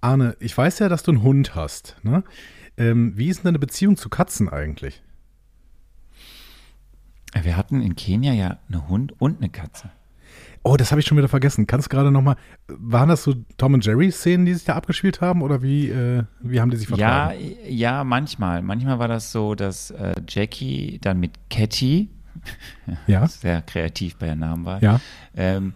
Arne, ich weiß ja, dass du einen Hund hast. Ne? Ähm, wie ist denn deine Beziehung zu Katzen eigentlich? Wir hatten in Kenia ja einen Hund und eine Katze. Oh, das habe ich schon wieder vergessen. Kannst du gerade nochmal, waren das so Tom und Jerry Szenen, die sich da abgespielt haben oder wie, äh, wie haben die sich vertragen? Ja, ja, manchmal. Manchmal war das so, dass äh, Jackie dann mit Catty, ja. sehr kreativ bei der Namen war, ja. ähm,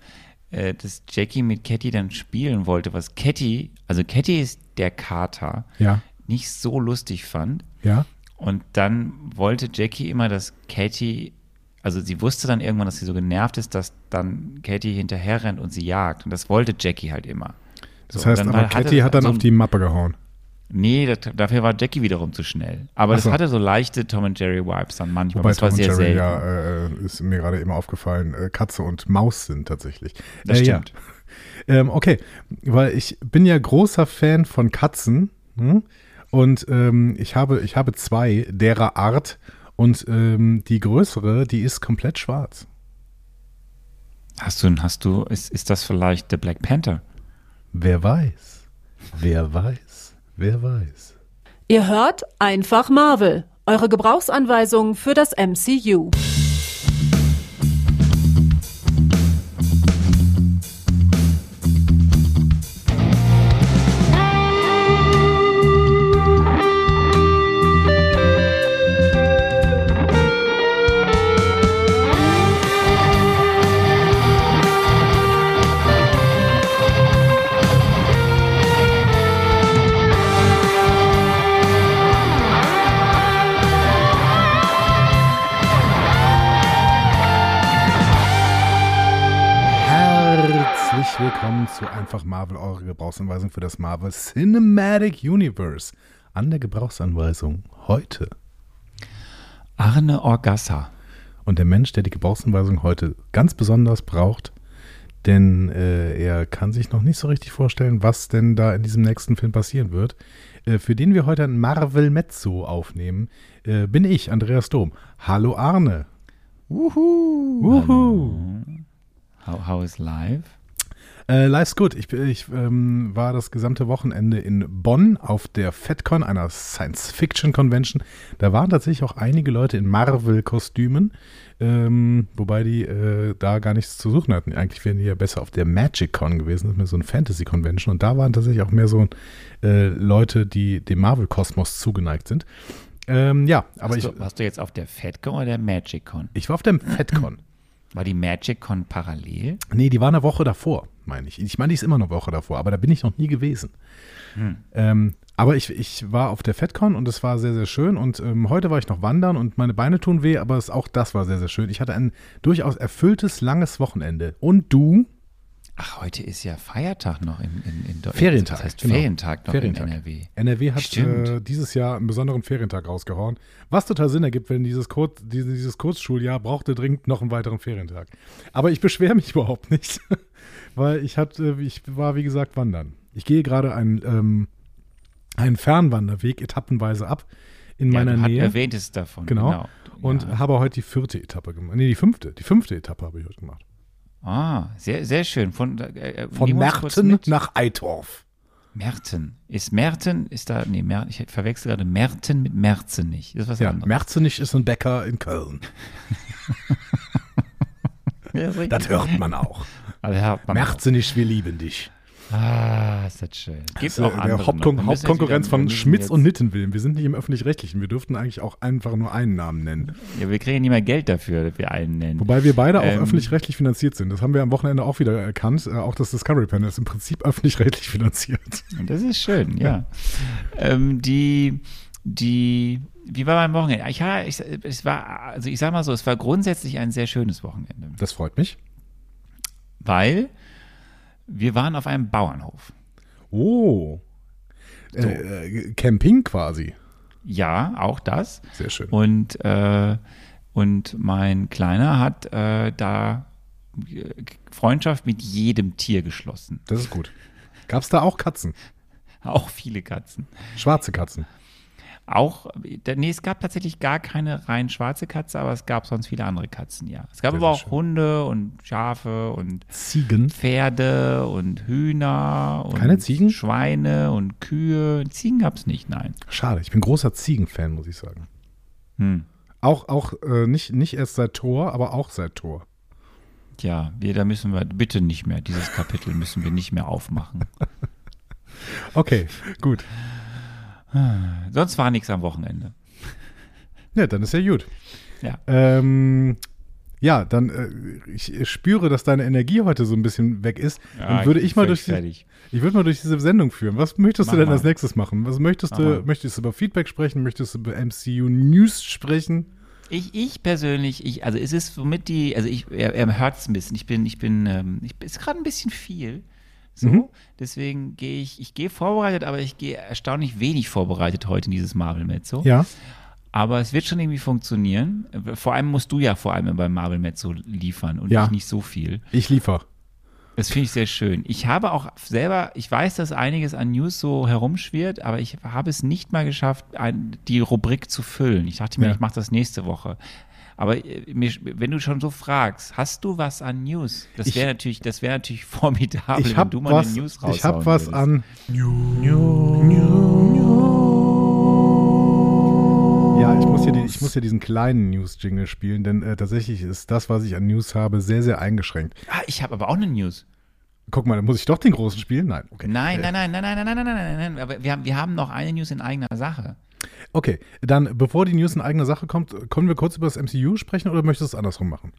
äh, dass Jackie mit Catty dann spielen wollte, was Catty, also Catty ist der Kater, ja. nicht so lustig fand. Ja. Und dann wollte Jackie immer, dass Catty also sie wusste dann irgendwann, dass sie so genervt ist, dass dann Katie hinterher rennt und sie jagt. Und das wollte Jackie halt immer. Das heißt, aber Katie hat dann so auf die Mappe gehauen. Nee, das, dafür war Jackie wiederum zu schnell. Aber so. das hatte so leichte Tom und Jerry Vibes dann manchmal. Wobei das Tom war sehr Jerry selten. ja, äh, ist mir gerade immer aufgefallen, äh, Katze und Maus sind tatsächlich. Das äh, stimmt. Ja. Ähm, okay, weil ich bin ja großer Fan von Katzen hm? und ähm, ich, habe, ich habe zwei derer Art und ähm, die größere, die ist komplett schwarz. Hast du, hast du, ist, ist das vielleicht der Black Panther? Wer weiß? Wer weiß? Wer weiß? Ihr hört einfach Marvel, eure Gebrauchsanweisung für das MCU. Gebrauchsanweisung für das Marvel Cinematic Universe. An der Gebrauchsanweisung heute Arne Orgassa. Und der Mensch, der die Gebrauchsanweisung heute ganz besonders braucht, denn äh, er kann sich noch nicht so richtig vorstellen, was denn da in diesem nächsten Film passieren wird, äh, für den wir heute ein Marvel Mezzo aufnehmen, äh, bin ich, Andreas Dom. Hallo Arne. Wuhu. Wuhu. How, how is live? Äh, life's good. Ich, ich ähm, war das gesamte Wochenende in Bonn auf der FedCon, einer Science-Fiction-Convention. Da waren tatsächlich auch einige Leute in Marvel-Kostümen, ähm, wobei die äh, da gar nichts zu suchen hatten. Eigentlich wären die ja besser auf der Magic-Con gewesen, das ist mehr so eine Fantasy-Convention. Und da waren tatsächlich auch mehr so äh, Leute, die dem Marvel-Kosmos zugeneigt sind. Ähm, ja, aber hast ich. Du, warst du jetzt auf der FedCon oder der Magic-Con? Ich war auf der FedCon. War die Magic-Con parallel? Nee, die war eine Woche davor, meine ich. Ich meine, die ist immer eine Woche davor, aber da bin ich noch nie gewesen. Hm. Ähm, aber ich, ich war auf der FedCon und es war sehr, sehr schön. Und ähm, heute war ich noch wandern und meine Beine tun weh, aber es, auch das war sehr, sehr schön. Ich hatte ein durchaus erfülltes, langes Wochenende. Und du? Ach, heute ist ja Feiertag noch in, in, in Deutschland. Ferientag. Das heißt genau. Ferientag noch Ferientag. in NRW. NRW hat äh, dieses Jahr einen besonderen Ferientag rausgehauen. Was total Sinn ergibt, wenn dieses, Kurz, dieses, Kurzschuljahr brauchte dringend noch einen weiteren Ferientag. Aber ich beschwere mich überhaupt nicht, weil ich, hatte, ich war, wie gesagt, wandern. Ich gehe gerade einen, ähm, einen Fernwanderweg etappenweise ab in ja, meiner du Nähe. erwähnt es davon. Genau. genau. Und ja. habe heute die vierte Etappe gemacht. Nee, die fünfte. Die fünfte Etappe habe ich heute gemacht. Ah, sehr, sehr schön. Von, äh, Von Merten nach Eitorf. Merten. Ist Merten, ist da, nee, Mer, ich verwechsel gerade Merten mit Merzenich. Das ist was ja, anderes. Merzenich ist ein Bäcker in Köln. ja, das, das hört man auch. Also hört man Merzenich, wir lieben dich. Ah, ist das schön. Gibt auch andere der Hauptkon. Hauptkonkurrenz von Schmitz und Nittenwillen. Wir sind nicht im Öffentlich-Rechtlichen. Wir dürften eigentlich auch einfach nur einen Namen nennen. Ja, wir kriegen nicht mehr Geld dafür, dass wir einen nennen. Wobei wir beide ähm, auch öffentlich-rechtlich finanziert sind. Das haben wir am Wochenende auch wieder erkannt. Äh, auch das Discovery Panel ist im Prinzip öffentlich-rechtlich finanziert. Das ist schön, ja. ähm, die, die, wie war mein Wochenende? Ich, ich, es war, also ich sag mal so, es war grundsätzlich ein sehr schönes Wochenende. Das freut mich. Weil wir waren auf einem Bauernhof. Oh. So. Äh, Camping quasi. Ja, auch das. Sehr schön. Und, äh, und mein Kleiner hat äh, da Freundschaft mit jedem Tier geschlossen. Das ist gut. Gab es da auch Katzen? Auch viele Katzen. Schwarze Katzen. Auch, nee, es gab tatsächlich gar keine rein schwarze Katze, aber es gab sonst viele andere Katzen, ja. Es gab Sehr, aber sehr auch schön. Hunde und Schafe und Ziegen. Pferde und Hühner und Keine Ziegen? Schweine und Kühe. Ziegen gab es nicht, nein. Schade, ich bin großer Ziegenfan, muss ich sagen. Hm. Auch, auch äh, nicht, nicht erst seit Tor, aber auch seit Tor. Tja, wir, da müssen wir bitte nicht mehr, dieses Kapitel müssen wir nicht mehr aufmachen. Okay, gut. Sonst war nichts am Wochenende. Ja, dann ist ja gut. Ja. Ähm, ja, dann äh, ich spüre, dass deine Energie heute so ein bisschen weg ist. dann würde bin ich mal durch die, fertig. ich würde mal durch diese Sendung führen. Was möchtest Mach du denn mal. als nächstes machen? Was möchtest Mach du? mal. Möchtest du über Feedback sprechen? Möchtest du über MCU News sprechen? Ich, ich persönlich, ich, also es ist somit die, also ich, er, er hört es ein bisschen. Ich bin, ich bin, ähm, ich ist gerade ein bisschen viel. So, Mhm. deswegen gehe ich, ich gehe vorbereitet, aber ich gehe erstaunlich wenig vorbereitet heute in dieses Marvel Mezzo. Ja. Aber es wird schon irgendwie funktionieren. Vor allem musst du ja vor allem beim Marvel Mezzo liefern und Ja. ich nicht so viel. Ich liefer. Das finde ich sehr schön. Ich habe auch selber, ich weiß, dass einiges an News so herumschwirrt, aber ich habe es nicht mal geschafft, die Rubrik zu füllen. Ich dachte mir, Ja. ich mache das nächste Woche. Aber äh, wenn du schon so fragst, hast du was an News? Das Ich- wäre natürlich, das wäre natürlich formidabel, Ich wenn habe du mal was, eine News ich raushauen hab was würdest. an. Ja, ich muss, hier die, ich muss hier diesen kleinen News-Jingle spielen, denn äh, tatsächlich ist das, was ich an News habe, sehr, sehr eingeschränkt. Ah, ich habe aber auch eine News. Guck mal, dann muss ich doch den großen spielen? Nein. Okay. Nein, nein, nein, nein, nein, nein, nein, nein, nein, nein, nein. Aber wir haben, wir haben noch eine News in eigener Sache. Okay, dann bevor die News in eigener Sache kommt, können wir kurz über das MCU sprechen oder möchtest du es andersrum machen?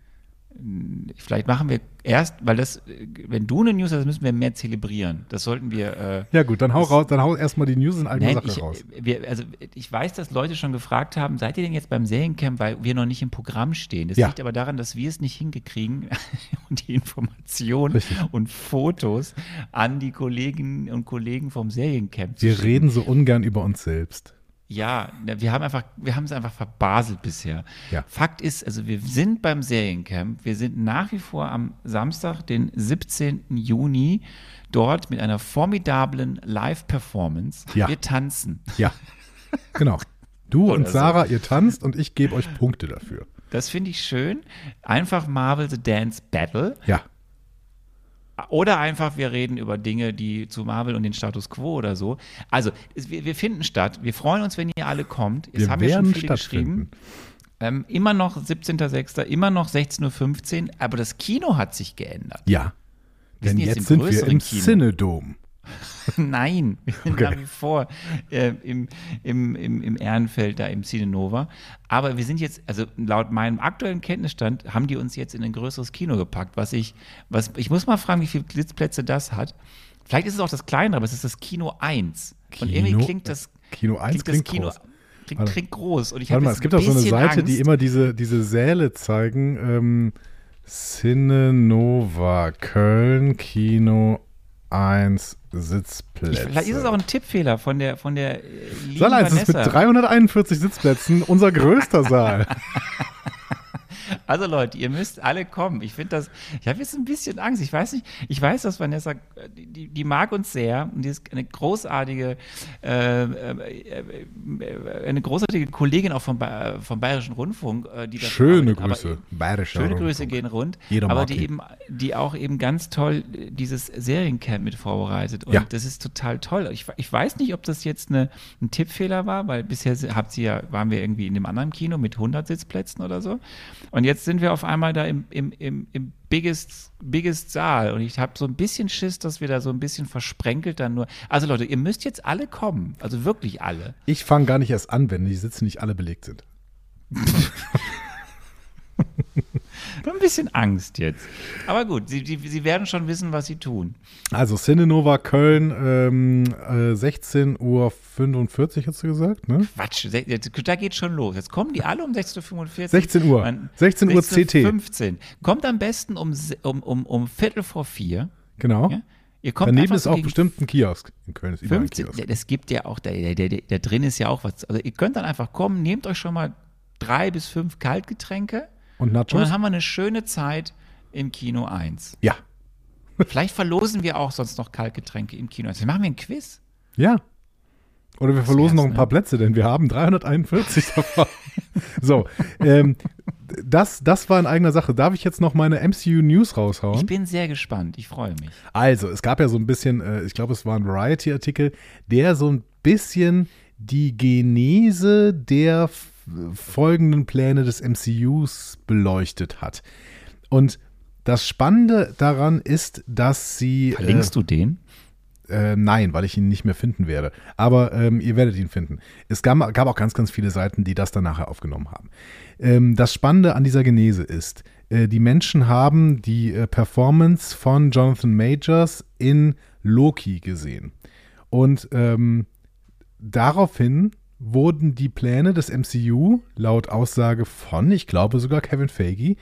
Vielleicht machen wir erst, weil das, wenn du eine News hast, müssen wir mehr zelebrieren. Das sollten wir. Äh, Ja gut, dann hau raus, dann hau erstmal die News in eigener Sache ich, raus. wir, also ich weiß, dass Leute schon gefragt haben, seid ihr denn jetzt beim Seriencamp, weil wir noch nicht im Programm stehen? Das Ja. liegt aber daran, dass wir es nicht hingekriegen und die Informationen und Fotos an die Kolleginnen und Kollegen vom Seriencamp zu Wir reden so ungern über uns selbst. Ja, wir haben einfach, wir haben es einfach verbaselt bisher. Ja. Fakt ist, also wir sind beim Seriencamp, wir sind nach wie vor am Samstag, den 17. Juni, dort mit einer formidablen Live-Performance. Ja. Wir tanzen. Ja, genau. Du und so. Sarah, ihr tanzt und ich gebe euch Punkte dafür. Das finde ich schön. Einfach Marvel The Dance Battle. Ja, Oder einfach, wir reden über Dinge, die zu Marvel und den Status Quo oder so. Also, es, wir, wir finden statt. Wir freuen uns, wenn ihr alle kommt. Es wir haben ja schon viele stattfinden. geschrieben. Ähm, immer noch 17.06., immer noch 16.15 Uhr, aber das Kino hat sich geändert. Ja, denn jetzt jetzt sind wir im Kino. Cinedom. Nein, wir sind Okay. nach wie vor äh, im, im, im, im Ehrenfeld da im Cinenova. Aber wir sind jetzt, also laut meinem aktuellen Kenntnisstand, haben die uns jetzt in ein größeres Kino gepackt, was ich, was, ich muss mal fragen, wie viele Sitzplätze das hat. Vielleicht ist es auch das kleinere, aber es ist das Kino 1. Und Kino- irgendwie klingt das, Kino 1 klingt das klingt Kino groß. Klingt, Warte. klingt groß. Und ich Warte mal, es gibt auch so eine Seite, Angst. die immer diese, diese Säle zeigen. Ähm, Cinenova Köln, Kino 1, Sitzplätze. Vielleicht ist es auch ein Tippfehler von der, von der äh, Saal 1 ist mit Vanessa. 341 Sitzplätzen unser größter Saal. Also Leute, ihr müsst alle kommen. Ich finde das, ich habe jetzt ein bisschen Angst. Ich weiß nicht, ich weiß, dass Vanessa, die, die mag uns sehr und die ist eine großartige, äh, äh, äh, eine großartige Kollegin auch vom, Ba- vom Bayerischen Rundfunk, äh, die das Schöne arbeitet. Grüße. Bayerischer Schöne Rundfunk. Grüße gehen rund, Jeder aber mag die ihn. eben, die auch eben ganz toll dieses Seriencamp mit vorbereitet und Ja. das ist total toll. Ich, ich weiß nicht, ob das jetzt eine, ein Tippfehler war, weil bisher habt ihr ja, waren wir irgendwie in dem anderen Kino mit 100 Sitzplätzen oder so und jetzt sind wir auf einmal da im, im, im, im biggest, biggest Saal und ich habe so ein bisschen Schiss, dass wir da so ein bisschen versprenkelt dann nur. Also Leute, ihr müsst jetzt alle kommen, also wirklich alle. Ich fange gar nicht erst an, wenn die Sitze nicht alle belegt sind. Ein bisschen Angst jetzt. Aber gut, sie, sie, sie werden schon wissen, was sie tun. Also Cinenova Köln, ähm, äh, 16.45 Uhr, hast du gesagt, ne? Quatsch, da geht schon los. Jetzt kommen die alle um 16.45 Uhr. 16 Uhr. Man- 16 Uhr CT. 15. Kommt am besten um, um, um, um Viertel vor vier. Genau. Ja? Ihr kommt Daneben ist so auch bestimmt ein Kiosk. In Köln ist überall ein 15. Kiosk. Es gibt ja auch, da, da, da, da drin ist ja auch was. Also ihr könnt dann einfach kommen, nehmt euch schon mal drei bis fünf Kaltgetränke Und und Nachos? dann haben wir eine schöne Zeit im Kino 1. Ja. Vielleicht verlosen wir auch sonst noch Kaltgetränke im Kino 1. Dann machen wir ein Quiz. Ja. Oder wir verlosen noch ein paar ne? Plätze, denn wir haben 341 davon. so, ähm, das, das war in eigener Sache. Darf ich jetzt noch meine MCU News raushauen? Ich bin sehr gespannt. Ich freue mich. Also, es gab ja so ein bisschen, äh, ich glaube, es war ein Variety-Artikel, der so ein bisschen die Genese der folgenden Pläne des MCUs beleuchtet hat. Und das Spannende daran ist, dass sie. Verlinkst äh, du den? Äh, nein, weil ich ihn nicht mehr finden werde. Aber ähm, ihr werdet ihn finden. Es gab, gab, auch ganz, ganz viele Seiten, die das dann nachher aufgenommen haben. Ähm, das Spannende an dieser Genese ist, äh, die Menschen haben die äh, Performance von Jonathan Majors in Loki gesehen. Und ähm, daraufhin wurden die Pläne des MCU laut Aussage von, ich glaube sogar Kevin Feige,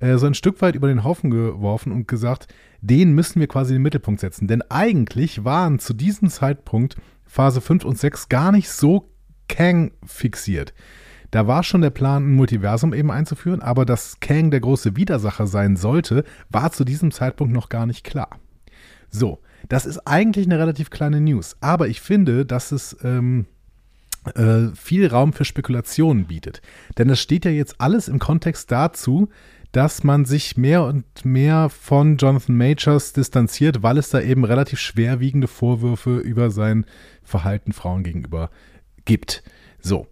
äh, so ein Stück weit über den Haufen geworfen und gesagt, den müssen wir quasi in den Mittelpunkt setzen. Denn eigentlich waren zu diesem Zeitpunkt Phase 5 und 6 gar nicht so Kang fixiert. Da war schon der Plan, ein Multiversum eben einzuführen, aber dass Kang der große Widersacher sein sollte, war zu diesem Zeitpunkt noch gar nicht klar. So, das ist eigentlich eine relativ kleine News, aber ich finde, dass es ähm, äh, viel Raum für Spekulationen bietet. Denn es steht ja jetzt alles im Kontext dazu, dass man sich mehr und mehr von Jonathan Majors distanziert, weil es da eben relativ schwerwiegende Vorwürfe über sein Verhalten Frauen gegenüber gibt. So.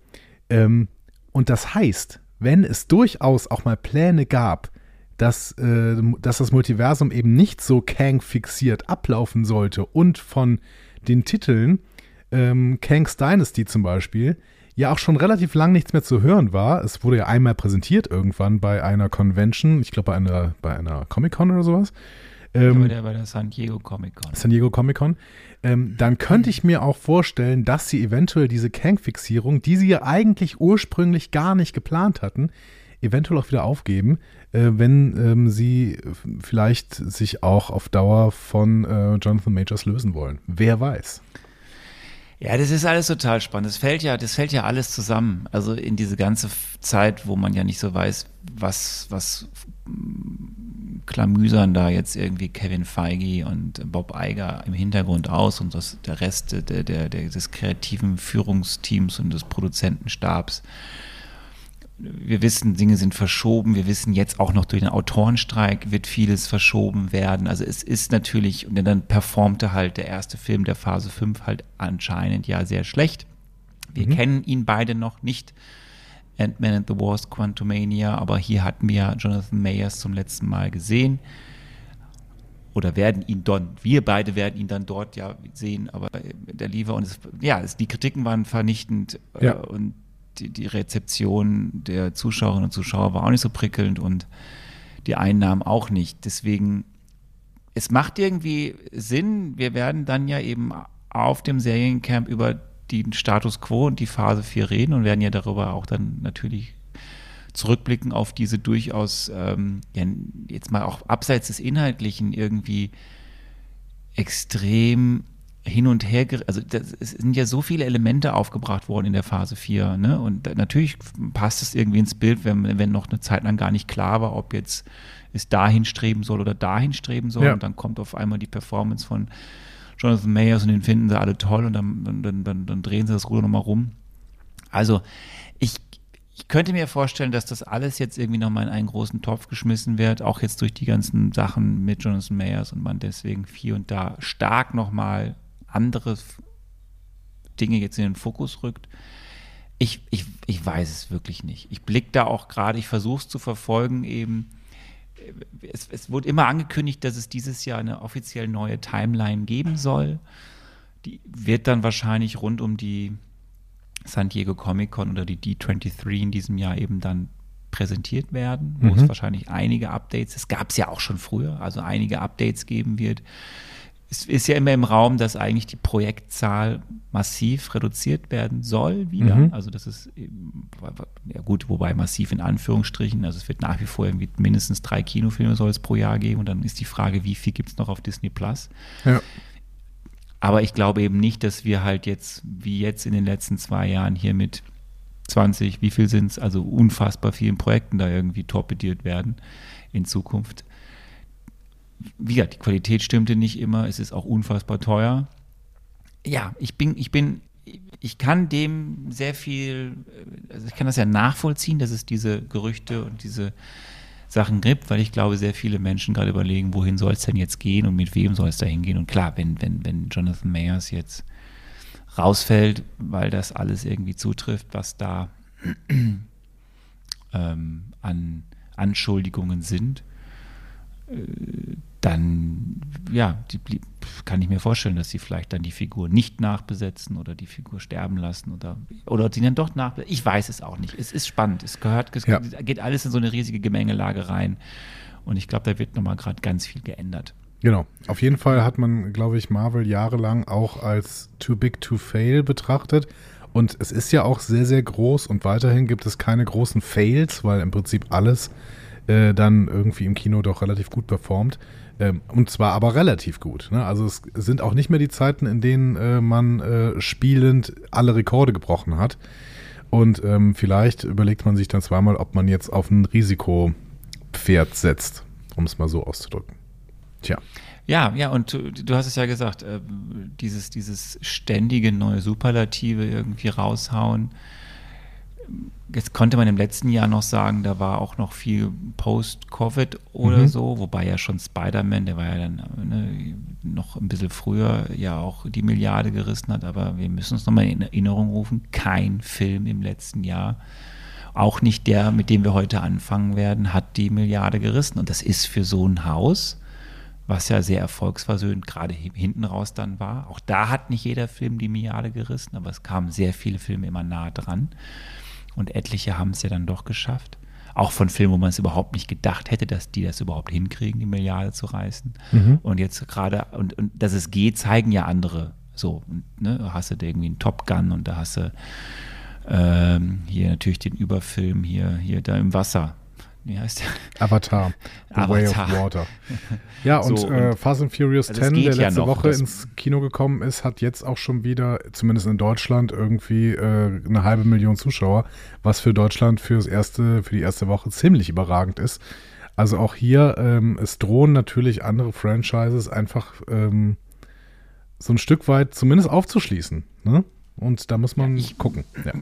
Ähm, und das heißt, wenn es durchaus auch mal Pläne gab, dass, äh, dass das Multiversum eben nicht so Kang fixiert ablaufen sollte und von den Titeln ähm, Kang's Dynasty zum Beispiel ja auch schon relativ lang nichts mehr zu hören war. Es wurde ja einmal präsentiert irgendwann bei einer Convention, ich glaube bei einer, bei einer Comic-Con oder sowas. Ähm, bei, der, bei der San Diego Comic-Con. San Diego Comic-Con. Ähm, dann könnte ich mir auch vorstellen, dass sie eventuell diese Kang-Fixierung, die sie ja eigentlich ursprünglich gar nicht geplant hatten, eventuell auch wieder aufgeben, äh, wenn ähm, sie vielleicht sich auch auf Dauer von äh, Jonathan Majors lösen wollen. Wer weiß. Ja, das ist alles total spannend. Das fällt ja, das fällt ja alles zusammen. Also in diese ganze Zeit, wo man ja nicht so weiß, was, was klamüsern da jetzt irgendwie Kevin Feige und Bob Eiger im Hintergrund aus und das, der Rest der, der, der, des kreativen Führungsteams und des Produzentenstabs wir wissen, Dinge sind verschoben. Wir wissen jetzt auch noch durch den Autorenstreik wird vieles verschoben werden. Also es ist natürlich, und dann performte halt der erste Film der Phase 5 halt anscheinend ja sehr schlecht. Wir mhm. kennen ihn beide noch nicht. Ant-Man and the Wars, Quantumania, aber hier hatten wir Jonathan Mayers zum letzten Mal gesehen. Oder werden ihn dort, wir beide werden ihn dann dort ja sehen, aber der Liefer und es, ja, es, die Kritiken waren vernichtend ja. Äh, und die, die Rezeption der Zuschauerinnen und Zuschauer war auch nicht so prickelnd und die Einnahmen auch nicht. Deswegen, es macht irgendwie Sinn. Wir werden dann ja eben auf dem Seriencamp über den Status quo und die Phase 4 reden und werden ja darüber auch dann natürlich zurückblicken auf diese durchaus, ähm, ja, jetzt mal auch abseits des Inhaltlichen irgendwie extrem hin und her, also das, es sind ja so viele Elemente aufgebracht worden in der Phase 4, ne? Und natürlich passt es irgendwie ins Bild, wenn, wenn noch eine Zeit lang gar nicht klar war, ob jetzt es dahin streben soll oder dahin streben soll. Ja. Und dann kommt auf einmal die Performance von Jonathan Mayers und den finden sie alle toll und dann, dann, dann, dann drehen sie das Ruder nochmal rum. Also ich, ich könnte mir vorstellen, dass das alles jetzt irgendwie nochmal in einen großen Topf geschmissen wird, auch jetzt durch die ganzen Sachen mit Jonathan Mayers und man deswegen hier und da stark nochmal andere Dinge jetzt in den Fokus rückt. Ich, ich, ich weiß es wirklich nicht. Ich blicke da auch gerade, ich versuche es zu verfolgen eben. Es, es wurde immer angekündigt, dass es dieses Jahr eine offiziell neue Timeline geben soll. Die wird dann wahrscheinlich rund um die San Diego Comic Con oder die D23 in diesem Jahr eben dann präsentiert werden, wo mhm. es wahrscheinlich einige Updates, es gab es ja auch schon früher, also einige Updates geben wird es ist ja immer im Raum, dass eigentlich die Projektzahl massiv reduziert werden soll wieder. Mhm. Also das ist ja gut, wobei massiv in Anführungsstrichen. Also es wird nach wie vor irgendwie mindestens drei Kinofilme soll es pro Jahr geben und dann ist die Frage, wie viel gibt es noch auf Disney Plus? Ja. Aber ich glaube eben nicht, dass wir halt jetzt, wie jetzt in den letzten zwei Jahren hier mit 20, wie viel sind es, also unfassbar vielen Projekten da irgendwie torpediert werden in Zukunft wie gesagt, die Qualität stimmte nicht immer, es ist auch unfassbar teuer. Ja, ich bin, ich bin, ich, kann dem sehr viel, also ich kann das ja nachvollziehen, dass es diese Gerüchte und diese Sachen gibt, weil ich glaube, sehr viele Menschen gerade überlegen, wohin soll es denn jetzt gehen und mit wem soll es da hingehen. Und klar, wenn, wenn, wenn Jonathan Mayers jetzt rausfällt, weil das alles irgendwie zutrifft, was da ähm, an Anschuldigungen sind, äh, dann ja, die, kann ich mir vorstellen, dass sie vielleicht dann die Figur nicht nachbesetzen oder die Figur sterben lassen oder, oder sie dann doch nachbesetzen. Ich weiß es auch nicht. Es ist spannend. Es gehört, es ja. geht alles in so eine riesige Gemengelage rein. Und ich glaube, da wird nochmal gerade ganz viel geändert. Genau. Auf jeden Fall hat man, glaube ich, Marvel jahrelang auch als too big to fail betrachtet. Und es ist ja auch sehr, sehr groß und weiterhin gibt es keine großen Fails, weil im Prinzip alles äh, dann irgendwie im Kino doch relativ gut performt. Ähm, und zwar aber relativ gut. Ne? Also es sind auch nicht mehr die Zeiten, in denen äh, man äh, spielend alle Rekorde gebrochen hat. Und ähm, vielleicht überlegt man sich dann zweimal, ob man jetzt auf ein Risikopferd setzt, um es mal so auszudrücken. Tja. Ja, ja, und du, du hast es ja gesagt, äh, dieses, dieses ständige neue Superlative irgendwie raushauen Jetzt konnte man im letzten Jahr noch sagen, da war auch noch viel Post-Covid oder mhm. so, wobei ja schon Spider-Man, der war ja dann ne, noch ein bisschen früher ja auch die Milliarde gerissen hat, aber wir müssen uns nochmal in Erinnerung rufen, kein Film im letzten Jahr, auch nicht der, mit dem wir heute anfangen werden, hat die Milliarde gerissen. Und das ist für so ein Haus, was ja sehr erfolgsversöhnt gerade hinten raus dann war. Auch da hat nicht jeder Film die Milliarde gerissen, aber es kamen sehr viele Filme immer nah dran und etliche haben es ja dann doch geschafft. Auch von Filmen, wo man es überhaupt nicht gedacht hätte, dass die das überhaupt hinkriegen, die Milliarde zu reißen. Mhm. Und jetzt gerade, und, und dass es geht, zeigen ja andere so. Ne, da hast du irgendwie einen Top Gun und da hast du ähm, hier natürlich den Überfilm hier, hier da im Wasser wie heißt der? Avatar. The Avatar. Way of Water. Ja, und, so, äh, Fast and Furious also 10, der letzte ja noch, Woche ins Kino gekommen ist, hat jetzt auch schon wieder, zumindest in Deutschland, irgendwie äh, eine halbe Million Zuschauer, was für Deutschland fürs erste, für die erste Woche ziemlich überragend ist. Also auch hier, ähm, es drohen natürlich andere Franchises einfach ähm, so ein Stück weit zumindest aufzuschließen. Ne? Und da muss man ja, ich, gucken. Ja.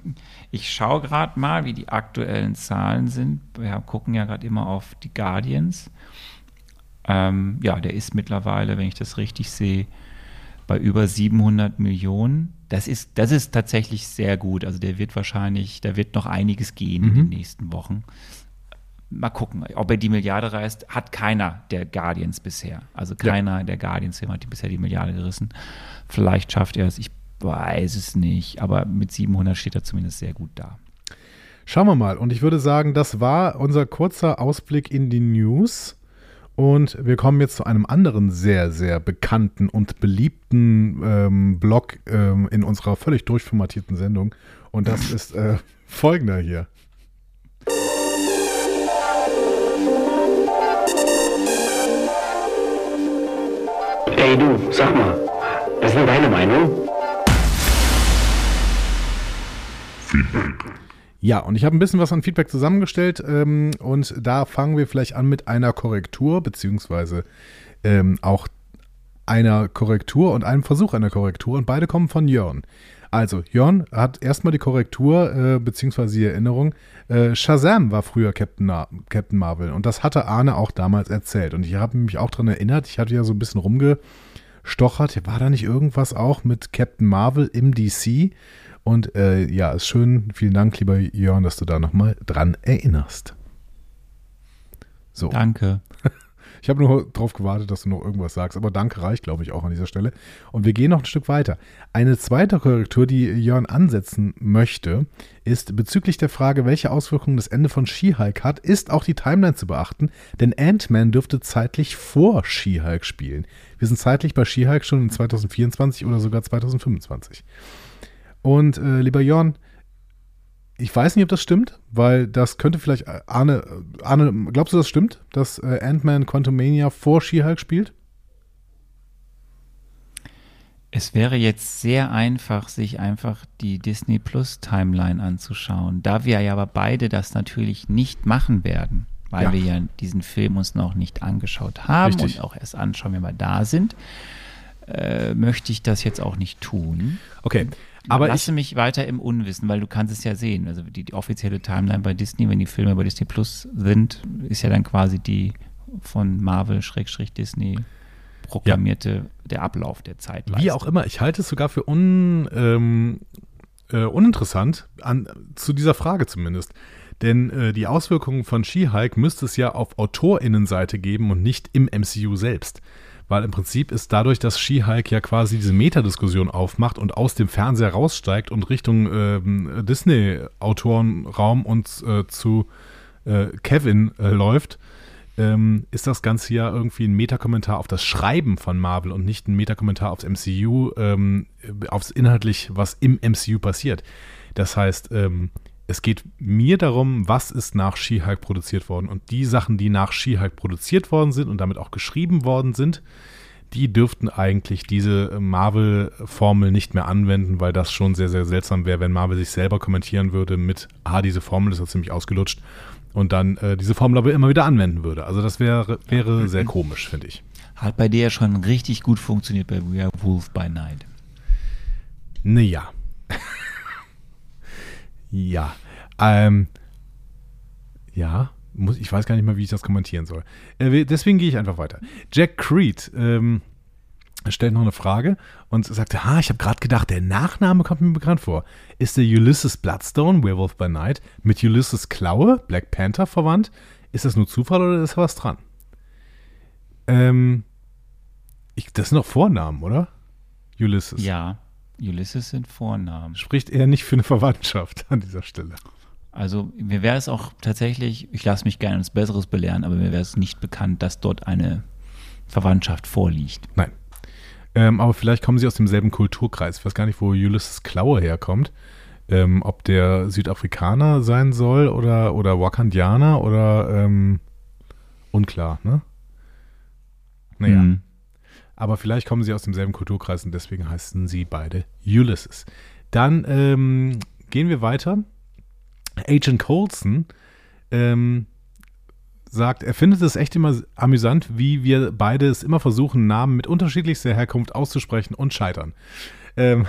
Ich schaue gerade mal, wie die aktuellen Zahlen sind. Wir gucken ja gerade immer auf die Guardians. Ähm, ja, der ist mittlerweile, wenn ich das richtig sehe, bei über 700 Millionen. Das ist, das ist tatsächlich sehr gut. Also der wird wahrscheinlich, da wird noch einiges gehen mhm. in den nächsten Wochen. Mal gucken, ob er die Milliarde reißt, hat keiner der Guardians bisher. Also keiner ja. der Guardians hat die bisher die Milliarde gerissen. Vielleicht schafft er es. Ich weiß es nicht, aber mit 700 steht er zumindest sehr gut da. Schauen wir mal. Und ich würde sagen, das war unser kurzer Ausblick in die News. Und wir kommen jetzt zu einem anderen sehr, sehr bekannten und beliebten ähm, Blog ähm, in unserer völlig durchformatierten Sendung. Und das ist äh, folgender hier. Hey du, sag mal, was ist denn deine Meinung? Feedback. Ja, und ich habe ein bisschen was an Feedback zusammengestellt ähm, und da fangen wir vielleicht an mit einer Korrektur, beziehungsweise ähm, auch einer Korrektur und einem Versuch einer Korrektur und beide kommen von Jörn. Also, Jörn hat erstmal die Korrektur, äh, beziehungsweise die Erinnerung, äh, Shazam war früher Captain, Captain Marvel und das hatte Arne auch damals erzählt und ich habe mich auch daran erinnert, ich hatte ja so ein bisschen rumgestochert, war da nicht irgendwas auch mit Captain Marvel im DC? Und äh, ja, ist schön. Vielen Dank, lieber Jörn, dass du da nochmal dran erinnerst. So. Danke. Ich habe nur darauf gewartet, dass du noch irgendwas sagst, aber danke reicht, glaube ich, auch an dieser Stelle. Und wir gehen noch ein Stück weiter. Eine zweite Korrektur, die Jörn ansetzen möchte, ist bezüglich der Frage, welche Auswirkungen das Ende von She-Hulk hat, ist auch die Timeline zu beachten, denn Ant-Man dürfte zeitlich vor She-Hulk spielen. Wir sind zeitlich bei She-Hulk schon in 2024 oder sogar 2025. Und äh, lieber Jörn, ich weiß nicht, ob das stimmt, weil das könnte vielleicht äh, Arne, äh, Arne, glaubst du, das stimmt, dass äh, Ant-Man Quantumania vor She-Hulk spielt? Es wäre jetzt sehr einfach, sich einfach die Disney Plus Timeline anzuschauen, da wir ja aber beide das natürlich nicht machen werden, weil ja. wir ja diesen Film uns noch nicht angeschaut haben Richtig. und auch erst anschauen, wenn wir da sind äh, möchte ich das jetzt auch nicht tun. Okay, aber Lasse ich, mich weiter im Unwissen, weil du kannst es ja sehen. Also die, die offizielle Timeline bei Disney, wenn die Filme bei Disney Plus sind, ist ja dann quasi die von Marvel Schrägstrich Disney proklamierte der Ablauf der Zeit. wie auch immer, ich halte es sogar für un, ähm, äh, uninteressant, an, zu dieser Frage zumindest. Denn äh, die Auswirkungen von She-Hulk müsste es ja auf AutorInnenseite geben und nicht im MCU selbst. Weil im Prinzip ist dadurch, dass She-Hulk ja quasi diese Metadiskussion aufmacht und aus dem Fernseher raussteigt und Richtung ähm, Disney-Autorenraum und äh, zu äh, Kevin äh, läuft, ähm, ist das Ganze ja irgendwie ein Metakommentar auf das Schreiben von Marvel und nicht ein Metakommentar aufs MCU, ähm, aufs inhaltlich, was im MCU passiert. Das heißt, ähm, es geht mir darum, was ist nach She-Hulk produziert worden. Und die Sachen, die nach She-Hulk produziert worden sind und damit auch geschrieben worden sind, die dürften eigentlich diese Marvel-Formel nicht mehr anwenden, weil das schon sehr, sehr seltsam wäre, wenn Marvel sich selber kommentieren würde mit, ah, diese Formel ist ja ziemlich ausgelutscht und dann äh, diese Formel aber immer wieder anwenden würde. Also das wäre, wäre sehr komisch, finde ich. Hat bei dir ja schon richtig gut funktioniert bei We Are Wolf by Night. Naja. Ja. Ähm, ja, muss, ich weiß gar nicht mal, wie ich das kommentieren soll. Äh, deswegen gehe ich einfach weiter. Jack Creed ähm, stellt noch eine Frage und sagte, ha, ich habe gerade gedacht, der Nachname kommt mir bekannt vor. Ist der Ulysses Bloodstone, Werewolf by Night, mit Ulysses Klaue, Black Panther, verwandt? Ist das nur Zufall oder ist da was dran? Ähm, ich, das sind doch Vornamen, oder? Ulysses. Ja, Ulysses sind Vornamen. Spricht eher nicht für eine Verwandtschaft an dieser Stelle. Also mir wäre es auch tatsächlich, ich lasse mich gerne ins Besseres belehren, aber mir wäre es nicht bekannt, dass dort eine Verwandtschaft vorliegt. Nein. Ähm, aber vielleicht kommen sie aus demselben Kulturkreis. Ich weiß gar nicht, wo Ulysses Klaue herkommt. Ähm, ob der Südafrikaner sein soll oder, oder Wakandianer oder ähm, unklar, ne? Naja. Hm. Aber vielleicht kommen sie aus demselben Kulturkreis und deswegen heißen sie beide Ulysses. Dann ähm, gehen wir weiter. Agent Coulson ähm, sagt, er findet es echt immer amüsant, wie wir beide es immer versuchen, Namen mit unterschiedlichster Herkunft auszusprechen und scheitern. Ähm,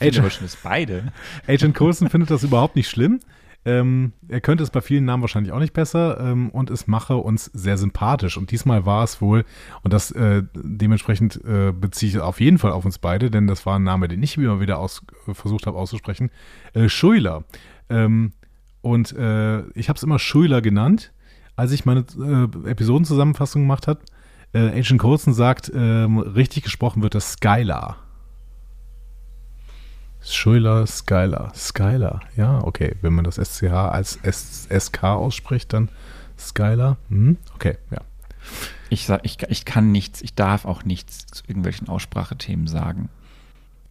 Agent- beide. Agent Coulson findet das überhaupt nicht schlimm. Ähm, er könnte es bei vielen Namen wahrscheinlich auch nicht besser ähm, und es mache uns sehr sympathisch. Und diesmal war es wohl, und das äh, dementsprechend äh, beziehe ich auf jeden Fall auf uns beide, denn das war ein Name, den ich immer wieder aus, äh, versucht habe auszusprechen, äh, Schuiler. Ähm, und äh, ich habe es immer Schuiler genannt, als ich meine äh, Episodenzusammenfassung gemacht habe. Äh, Agent Coulson sagt, ähm, richtig gesprochen wird das Skylar. Schuiler, Skylar. Skylar, ja, okay. Wenn man das SCH als S SK ausspricht, dann Skylar. Hm, okay, ja. Ich, sag, ich, ich kann nichts, ich darf auch nichts zu irgendwelchen Aussprachethemen sagen.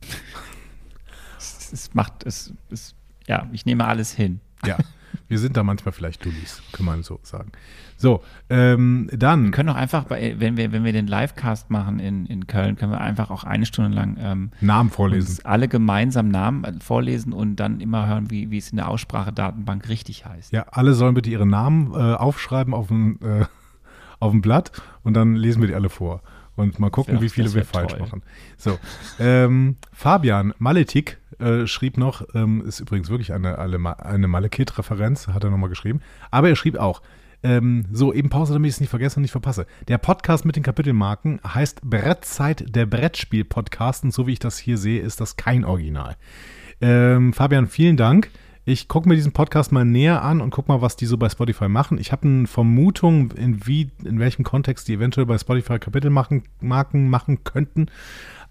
es, es macht, es, es, ja, ich nehme alles hin. Ja, wir sind da manchmal vielleicht Dullis, kann man so sagen. So, ähm, dann. Wir können auch einfach, bei, wenn wir, wenn wir den Livecast machen in, in Köln, können wir einfach auch eine Stunde lang ähm, Namen vorlesen. alle gemeinsam Namen äh, vorlesen und dann immer hören, wie, wie es in der Aussprachedatenbank richtig heißt. Ja, alle sollen bitte ihre Namen äh, aufschreiben auf ein, äh, auf ein Blatt und dann lesen wir die alle vor. Und mal gucken, wär- wie viele wir falsch toll. machen. So, ähm, Fabian Maletik äh, schrieb noch, ähm, ist übrigens wirklich eine, eine, eine Malekith-Referenz, hat er nochmal geschrieben. Aber er schrieb auch, ähm, so, eben Pause, damit ich es nicht vergesse und nicht verpasse. Der Podcast mit den Kapitelmarken heißt Brettzeit, der Brettspiel-Podcast. Und so wie ich das hier sehe, ist das kein Original. Ähm, Fabian, vielen Dank. Ich gucke mir diesen Podcast mal näher an und gucke mal, was die so bei Spotify machen. Ich habe eine Vermutung, in, wie, in welchem Kontext die eventuell bei Spotify Kapitelmarken Marken machen könnten.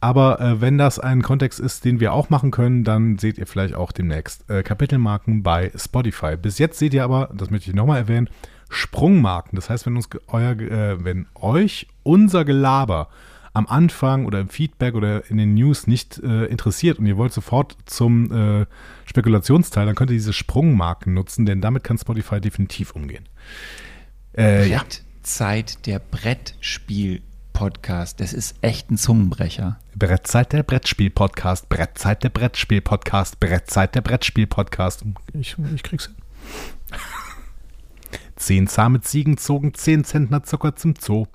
Aber äh, wenn das ein Kontext ist, den wir auch machen können, dann seht ihr vielleicht auch demnächst äh, Kapitelmarken bei Spotify. Bis jetzt seht ihr aber, das möchte ich nochmal erwähnen, Sprungmarken. Das heißt, wenn, uns euer, äh, wenn euch unser Gelaber am Anfang oder im Feedback oder in den News nicht äh, interessiert und ihr wollt sofort zum äh, Spekulationsteil, dann könnt ihr diese Sprungmarken nutzen, denn damit kann Spotify definitiv umgehen. Äh, ja, Brettzeit der Brettspiel-Podcast. Das ist echt ein Zungenbrecher. Brettzeit der Brettspiel-Podcast, Brettzeit der Brettspiel-Podcast, Brettzeit der Brettspiel-Podcast. Ich, ich krieg's hin. Zehn zahme Ziegen zogen zehn Zentner Zucker zum Zoo.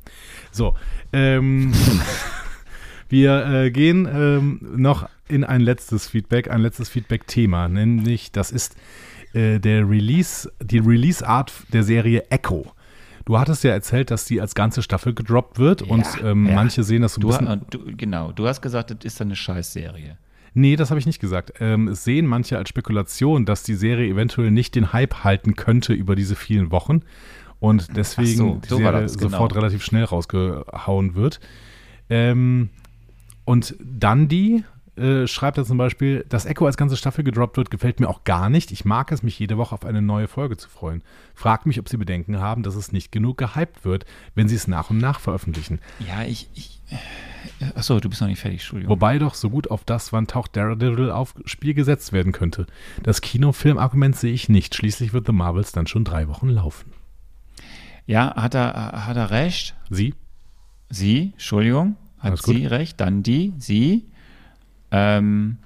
So, ähm, Wir äh, gehen ähm, noch in ein letztes Feedback, ein letztes Feedback-Thema, nämlich das ist äh, der Release, die Release-Art der Serie Echo. Du hattest ja erzählt, dass die als ganze Staffel gedroppt wird und ähm, ja. manche sehen das so ein Du, bisschen. du, genau, du hast gesagt, das ist eine Scheißserie. Nee, das habe ich nicht gesagt. Ähm, es sehen manche als Spekulation, dass die Serie eventuell nicht den Hype halten könnte über diese vielen Wochen und deswegen so, die so Serie das, genau. sofort relativ schnell rausgehauen wird. Ähm, und Dundee äh, schreibt da zum Beispiel, dass Echo als ganze Staffel gedroppt wird, gefällt mir auch gar nicht. Ich mag es, mich jede Woche auf eine neue Folge zu freuen. Fragt mich, ob sie Bedenken haben, dass es nicht genug gehypt wird, wenn sie es nach und nach veröffentlichen. Ja, ich. ich achso, du bist noch nicht fertig, Entschuldigung. Wobei doch so gut auf das, wann taucht Daredevil auf, Spiel gesetzt werden könnte. Das Kinofilmargument sehe ich nicht. Schließlich wird The Marvels dann schon drei Wochen laufen. ja, hat er, hat er recht? Sie? Sie, Entschuldigung, hat Alles gut. sie recht, dann die, sie. Ähm,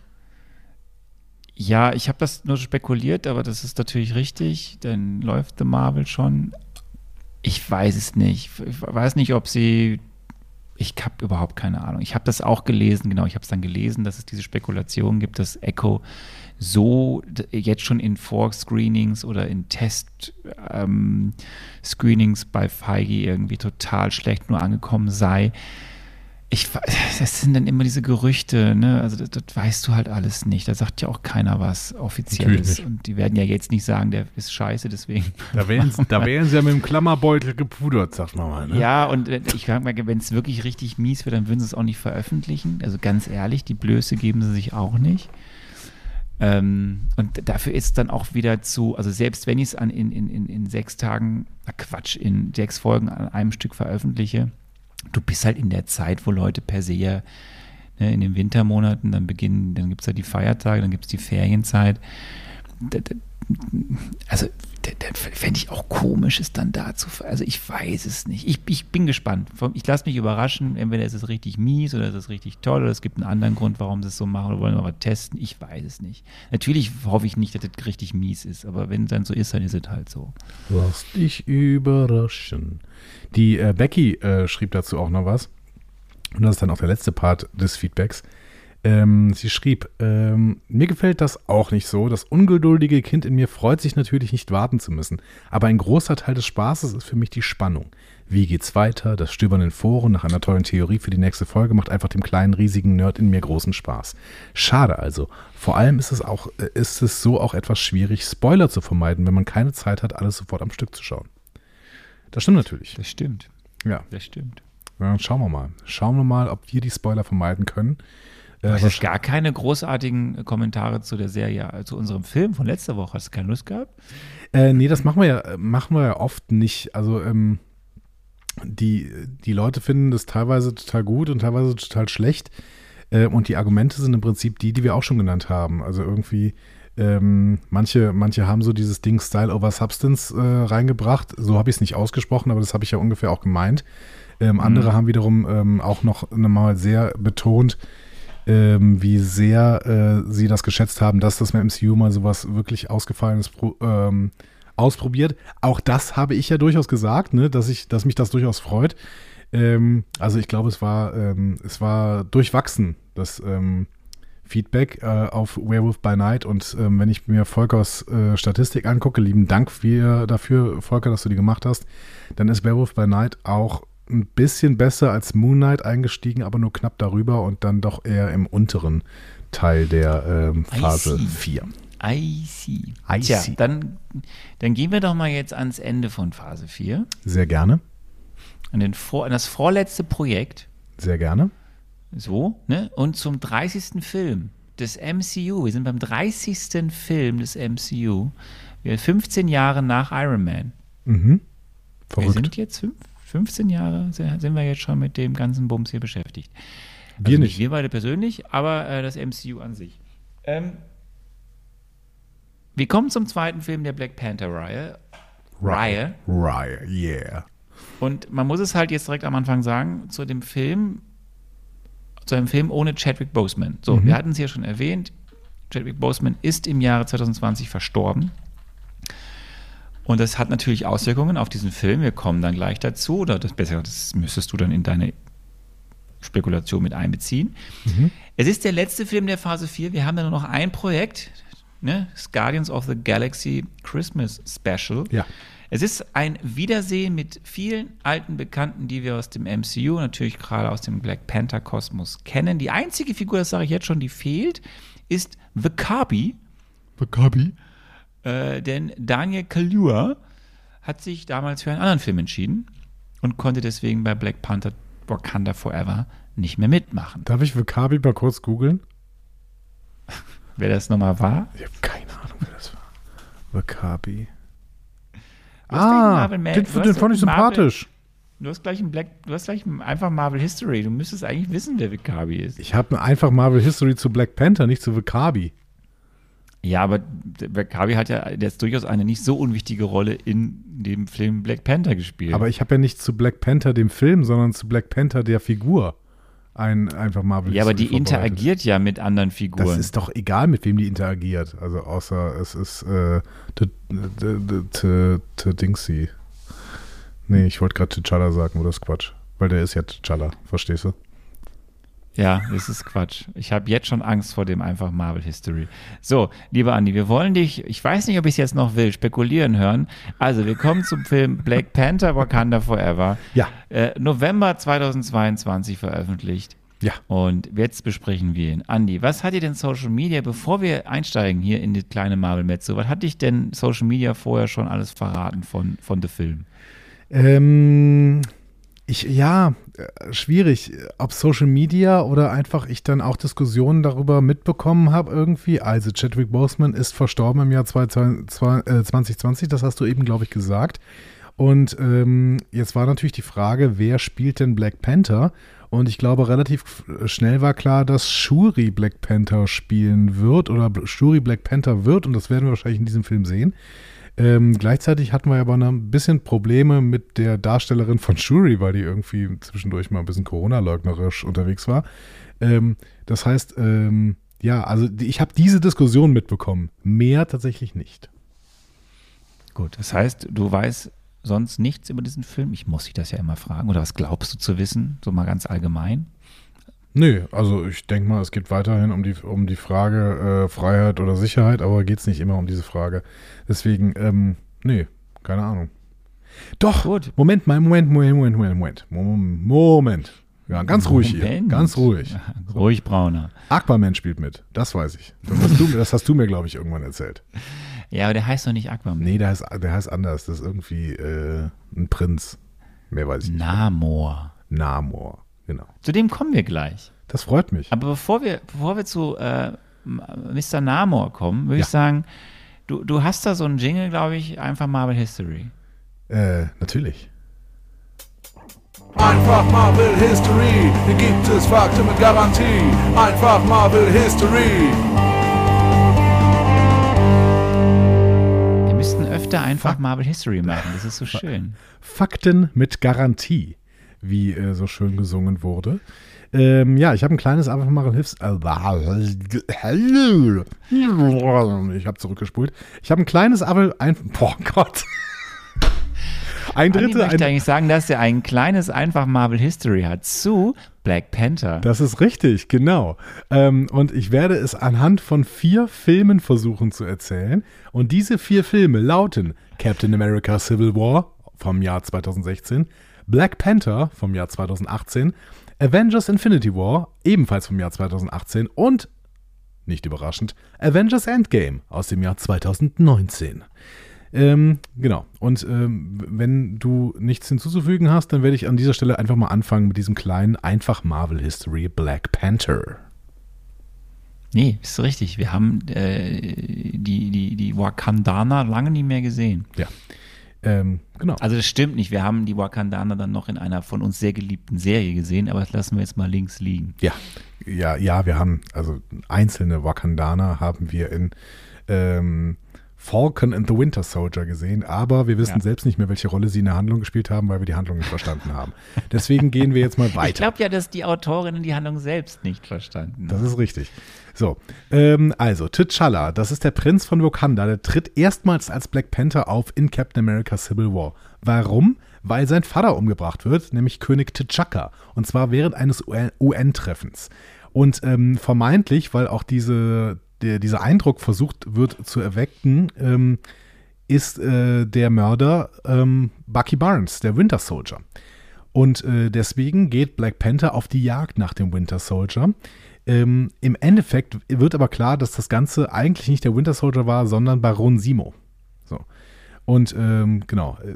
ja, ich habe das nur spekuliert, aber das ist natürlich richtig, dann läuft The Marvel schon. Ich weiß es nicht. Ich weiß nicht, ob sie. Ich habe überhaupt keine Ahnung. Ich habe das auch gelesen, genau, ich habe es dann gelesen, dass es diese Spekulation gibt, dass Echo so jetzt schon in Vorscreenings oder in Test-Screenings bei Feige irgendwie total schlecht nur angekommen sei. Ich, das sind dann immer diese Gerüchte, ne? Also das, das weißt du halt alles nicht. Da sagt ja auch keiner was Offizielles. Und die werden ja jetzt nicht sagen, der ist scheiße, deswegen. Da wären, da wären sie ja mit dem Klammerbeutel gepudert, sagt man mal. Ne? Ja, und ich sag mal, wenn es wirklich richtig mies wird, dann würden sie es auch nicht veröffentlichen. Also ganz ehrlich, die Blöße geben sie sich auch nicht. Ähm, und dafür ist dann auch wieder zu, also selbst wenn ich es an in, in, in, in sechs Tagen, na Quatsch, in sechs Folgen an einem Stück veröffentliche, du bist halt in der Zeit, wo Leute per se ja ne, in den Wintermonaten, dann beginnen, dann gibt es ja die Feiertage, dann gibt es die Ferienzeit. Da, da, also fände ich auch komisch, es dann dazu. Also ich weiß es nicht. Ich, ich bin gespannt. Ich lasse mich überraschen. Entweder ist es richtig mies oder ist es richtig toll oder es gibt einen anderen Grund, warum sie es so machen oder wollen wir mal testen. Ich weiß es nicht. Natürlich hoffe ich nicht, dass es richtig mies ist, aber wenn es dann so ist, dann ist es halt so. Lass dich überraschen. Die äh, Becky äh, schrieb dazu auch noch was. Und das ist dann auch der letzte Part des Feedbacks. Ähm, sie schrieb, ähm, mir gefällt das auch nicht so. Das ungeduldige Kind in mir freut sich natürlich nicht warten zu müssen. Aber ein großer Teil des Spaßes ist für mich die Spannung. Wie geht's weiter? Das Stöbern in Foren nach einer tollen Theorie für die nächste Folge macht einfach dem kleinen, riesigen Nerd in mir großen Spaß. Schade also. Vor allem ist es auch, äh, ist es so auch etwas schwierig, Spoiler zu vermeiden, wenn man keine Zeit hat, alles sofort am Stück zu schauen. Das stimmt natürlich. Das stimmt. Ja, Das stimmt. dann schauen wir mal. Schauen wir mal, ob wir die Spoiler vermeiden können. Du Äh, hast gar keine großartigen Kommentare zu der Serie, äh, zu unserem Film von letzter Woche. Hast du keine Lust gehabt? Äh, nee, das machen wir ja, äh, machen wir ja oft nicht. Also ähm, die, die Leute finden das teilweise total gut und teilweise total schlecht. Äh, und die Argumente sind im Prinzip die, die wir auch schon genannt haben. Also irgendwie, ähm, manche, manche haben so dieses Ding Style over Substance äh, reingebracht. So habe ich es nicht ausgesprochen, aber das habe ich ja ungefähr auch gemeint. Ähm, andere haben wiederum ähm, auch noch mal sehr betont, ähm, wie sehr äh, sie das geschätzt haben, dass das mit MCU mal sowas wirklich Ausgefallenes ähm, ausprobiert. Auch das habe ich ja durchaus gesagt, ne, dass ich, dass mich das durchaus freut. Ähm, also ich glaube, es war, ähm, es war durchwachsen, das ähm, Feedback äh, auf Werewolf by Night. Und ähm, wenn ich mir Volkers äh, Statistik angucke, lieben Dank für, dafür, Volker, dass du die gemacht hast, dann ist Werewolf by Night auch ein bisschen besser als Moon Knight eingestiegen, aber nur knapp darüber und dann doch eher im unteren Teil der ähm, Phase see. 4. I see. I Tja, see. Dann, dann gehen wir doch mal jetzt ans Ende von Phase 4. Sehr gerne, An, den vor, an das vorletzte Projekt. sehr gerne. So, ne? Und zum 30. Film des MCU. Wir sind beim 30. Film des MCU. Wir 15 Jahre nach Iron Man. Mhm. Wir Verrückt. sind jetzt fünf, 15 Jahre, sind wir jetzt schon mit dem ganzen Bums hier beschäftigt. Wir Also nicht. Wir beide persönlich, aber äh, das MCU an sich. Ähm, wir kommen zum zweiten Film der Black Panther-Reihe. Reihe. Riot, yeah. Und man muss es halt jetzt direkt am Anfang sagen, zu dem Film, zu einem Film ohne Chadwick Boseman. So, Mhm. wir hatten es ja schon erwähnt, Chadwick Boseman ist im Jahre 2020 verstorben. Und das hat natürlich Auswirkungen auf diesen Film. Wir kommen dann gleich dazu. Oder das besser, das müsstest du dann in deine Spekulation mit einbeziehen. Mhm. Es ist der letzte Film der Phase 4. Wir haben da nur noch ein Projekt, ne? das Guardians of the Galaxy Christmas Special. Ja. Es ist ein Wiedersehen mit vielen alten Bekannten, die wir aus dem MCU, natürlich gerade aus dem Black Panther Kosmos kennen. Die einzige Figur, das sage ich jetzt schon, die fehlt, ist The Kabi. Wakabi? Äh, denn Daniel Kaluuya hat sich damals für einen anderen Film entschieden und konnte deswegen bei Black Panther Wakanda Forever nicht mehr mitmachen. Darf ich Wakabi mal kurz googeln? Wer das nochmal war? Ich habe keine Ahnung, wer das war. Wakabi. Ah, den, den hast fand ich sympathisch. Du hast gleich ein Black, du hast gleich einfach Marvel History. Du müsstest eigentlich wissen, wer Wakabi ist. Ich habe einfach Marvel History zu Black Panther, nicht zu Wakabi. Ja, aber Wakabi hat ja jetzt durchaus eine nicht so unwichtige Rolle in dem Film Black Panther gespielt. Aber ich habe ja nicht zu Black Panther dem Film, sondern zu Black Panther der Figur ein einfach Marvel ja, aber die interagiert ja mit anderen Figuren. Das ist doch egal, mit wem die interagiert. Also außer es ist äh, Dingsy. Nee, ich wollte gerade T'Challa sagen, das ist Quatsch. Weil der ist ja T'Challa, verstehst du? Ja, das ist Quatsch. Ich habe jetzt schon Angst vor dem einfach Marvel History. So, lieber Andi, wir wollen dich, ich weiß nicht, ob ich es jetzt noch will, spekulieren hören. Also, wir kommen zum Film Black Panther Wakanda Forever. Ja. Äh, November 2022 veröffentlicht. Ja. Und jetzt besprechen wir ihn. Andi, was hat dir denn Social Media, bevor wir einsteigen hier in die kleine Marvel Mezzo, was hat dich denn Social Media vorher schon alles verraten von, von The Film? Ähm, ich, ja, schwierig. Ob Social Media oder einfach ich dann auch Diskussionen darüber mitbekommen habe irgendwie. Also Chadwick Boseman ist verstorben im Jahr 2020, das hast du eben, glaube ich, gesagt. Und ähm, jetzt war natürlich die Frage, wer spielt denn Black Panther? Und ich glaube, relativ schnell war klar, dass Shuri Black Panther spielen wird oder Shuri Black Panther wird. Und das werden wir wahrscheinlich in diesem Film sehen. Ähm, gleichzeitig hatten wir aber ein bisschen Probleme mit der Darstellerin von Shuri, weil die irgendwie zwischendurch mal ein bisschen Corona-leugnerisch unterwegs war. Ähm, das heißt, ähm, ja, also ich habe diese Diskussion mitbekommen. Mehr tatsächlich nicht. Gut, das heißt, du weißt sonst nichts über diesen Film? Ich muss dich das ja immer fragen. Oder was glaubst du zu wissen? So mal ganz allgemein. Nö, also ich denke mal, es geht weiterhin um die, um die Frage äh, Freiheit oder Sicherheit, aber geht es nicht immer um diese Frage. Deswegen, ähm, nee, keine Ahnung. Doch, Gut. Moment mal, Moment, Moment, Moment, Moment, Moment. Moment. Ja, ganz ruhig hier. Moment. Ganz ruhig. Ruhig, Brauner. Aquaman spielt mit, das weiß ich. Das hast du, das hast du mir, glaube ich, irgendwann erzählt. Ja, aber der heißt doch nicht Aquaman. Nee, der heißt, der heißt anders. Das ist irgendwie äh, ein Prinz. Mehr weiß ich nicht. Namor. Namor, genau. Zu dem kommen wir gleich. Das freut mich. Aber bevor wir, bevor wir zu äh, Mr. Namor kommen, würde Ja. ich sagen, du, du hast da so einen Jingle, glaube ich, einfach Marvel History. Äh, natürlich. Einfach Marvel History, hier gibt es Fakten mit Garantie. Einfach Marvel History. Wir müssten öfter einfach Marvel History machen. Das ist so schön. Fakten mit Garantie, wie äh, so schön gesungen wurde. Ähm, ja, ich habe ein kleines einfach mal Hilfs. Äh, ich habe zurückgespult. Ich habe ein kleines aber ein. Boah Gott. Ein Drittel. möchte Ein, eigentlich sagen, dass er ein kleines einfach Marvel History hat zu Black Panther. das ist richtig, genau. Ähm, und ich werde es anhand von vier Filmen versuchen zu erzählen. Und diese vier Filme lauten Captain America Civil War vom Jahr 2016, Black Panther vom Jahr 2018, Avengers Infinity War ebenfalls vom Jahr 2018 und, nicht überraschend, Avengers Endgame aus dem Jahr 2019. Ähm, genau. Und ähm, wenn du nichts hinzuzufügen hast, dann werde ich an dieser Stelle einfach mal anfangen mit diesem kleinen, einfach Marvel History Black Panther. Nee, ist richtig. Wir haben äh, die, die, die Wakandaner lange nicht mehr gesehen. Ja. Ähm, genau. Also das stimmt nicht. Wir haben die Wakandaner dann noch in einer von uns sehr geliebten Serie gesehen, aber das lassen wir jetzt mal links liegen. Ja, ja, ja, wir haben, also einzelne Wakandaner haben wir in ähm, Falcon and the Winter Soldier gesehen, aber wir wissen Ja. selbst nicht mehr, welche Rolle sie in der Handlung gespielt haben, weil wir die Handlung nicht verstanden haben. Deswegen gehen wir jetzt mal weiter. Ich glaube ja, dass die Autorinnen die Handlung selbst nicht verstanden Das haben. ist richtig. So, ähm, also T'Challa, das ist der Prinz von Wakanda, der tritt erstmals als Black Panther auf in Captain America Civil War. Warum? weil sein Vater umgebracht wird, nämlich König T'Chaka. Und zwar während eines UN-Treffens. Und ähm, vermeintlich, weil auch diese, der, dieser Eindruck versucht wird zu erwecken, ähm, ist äh, der Mörder ähm, Bucky Barnes, der Winter Soldier. Und äh, deswegen geht Black Panther auf die Jagd nach dem Winter Soldier. Ähm, Im Endeffekt wird aber klar, dass das Ganze eigentlich nicht der Winter Soldier war, sondern Baron Simo. So. Und ähm, genau, äh,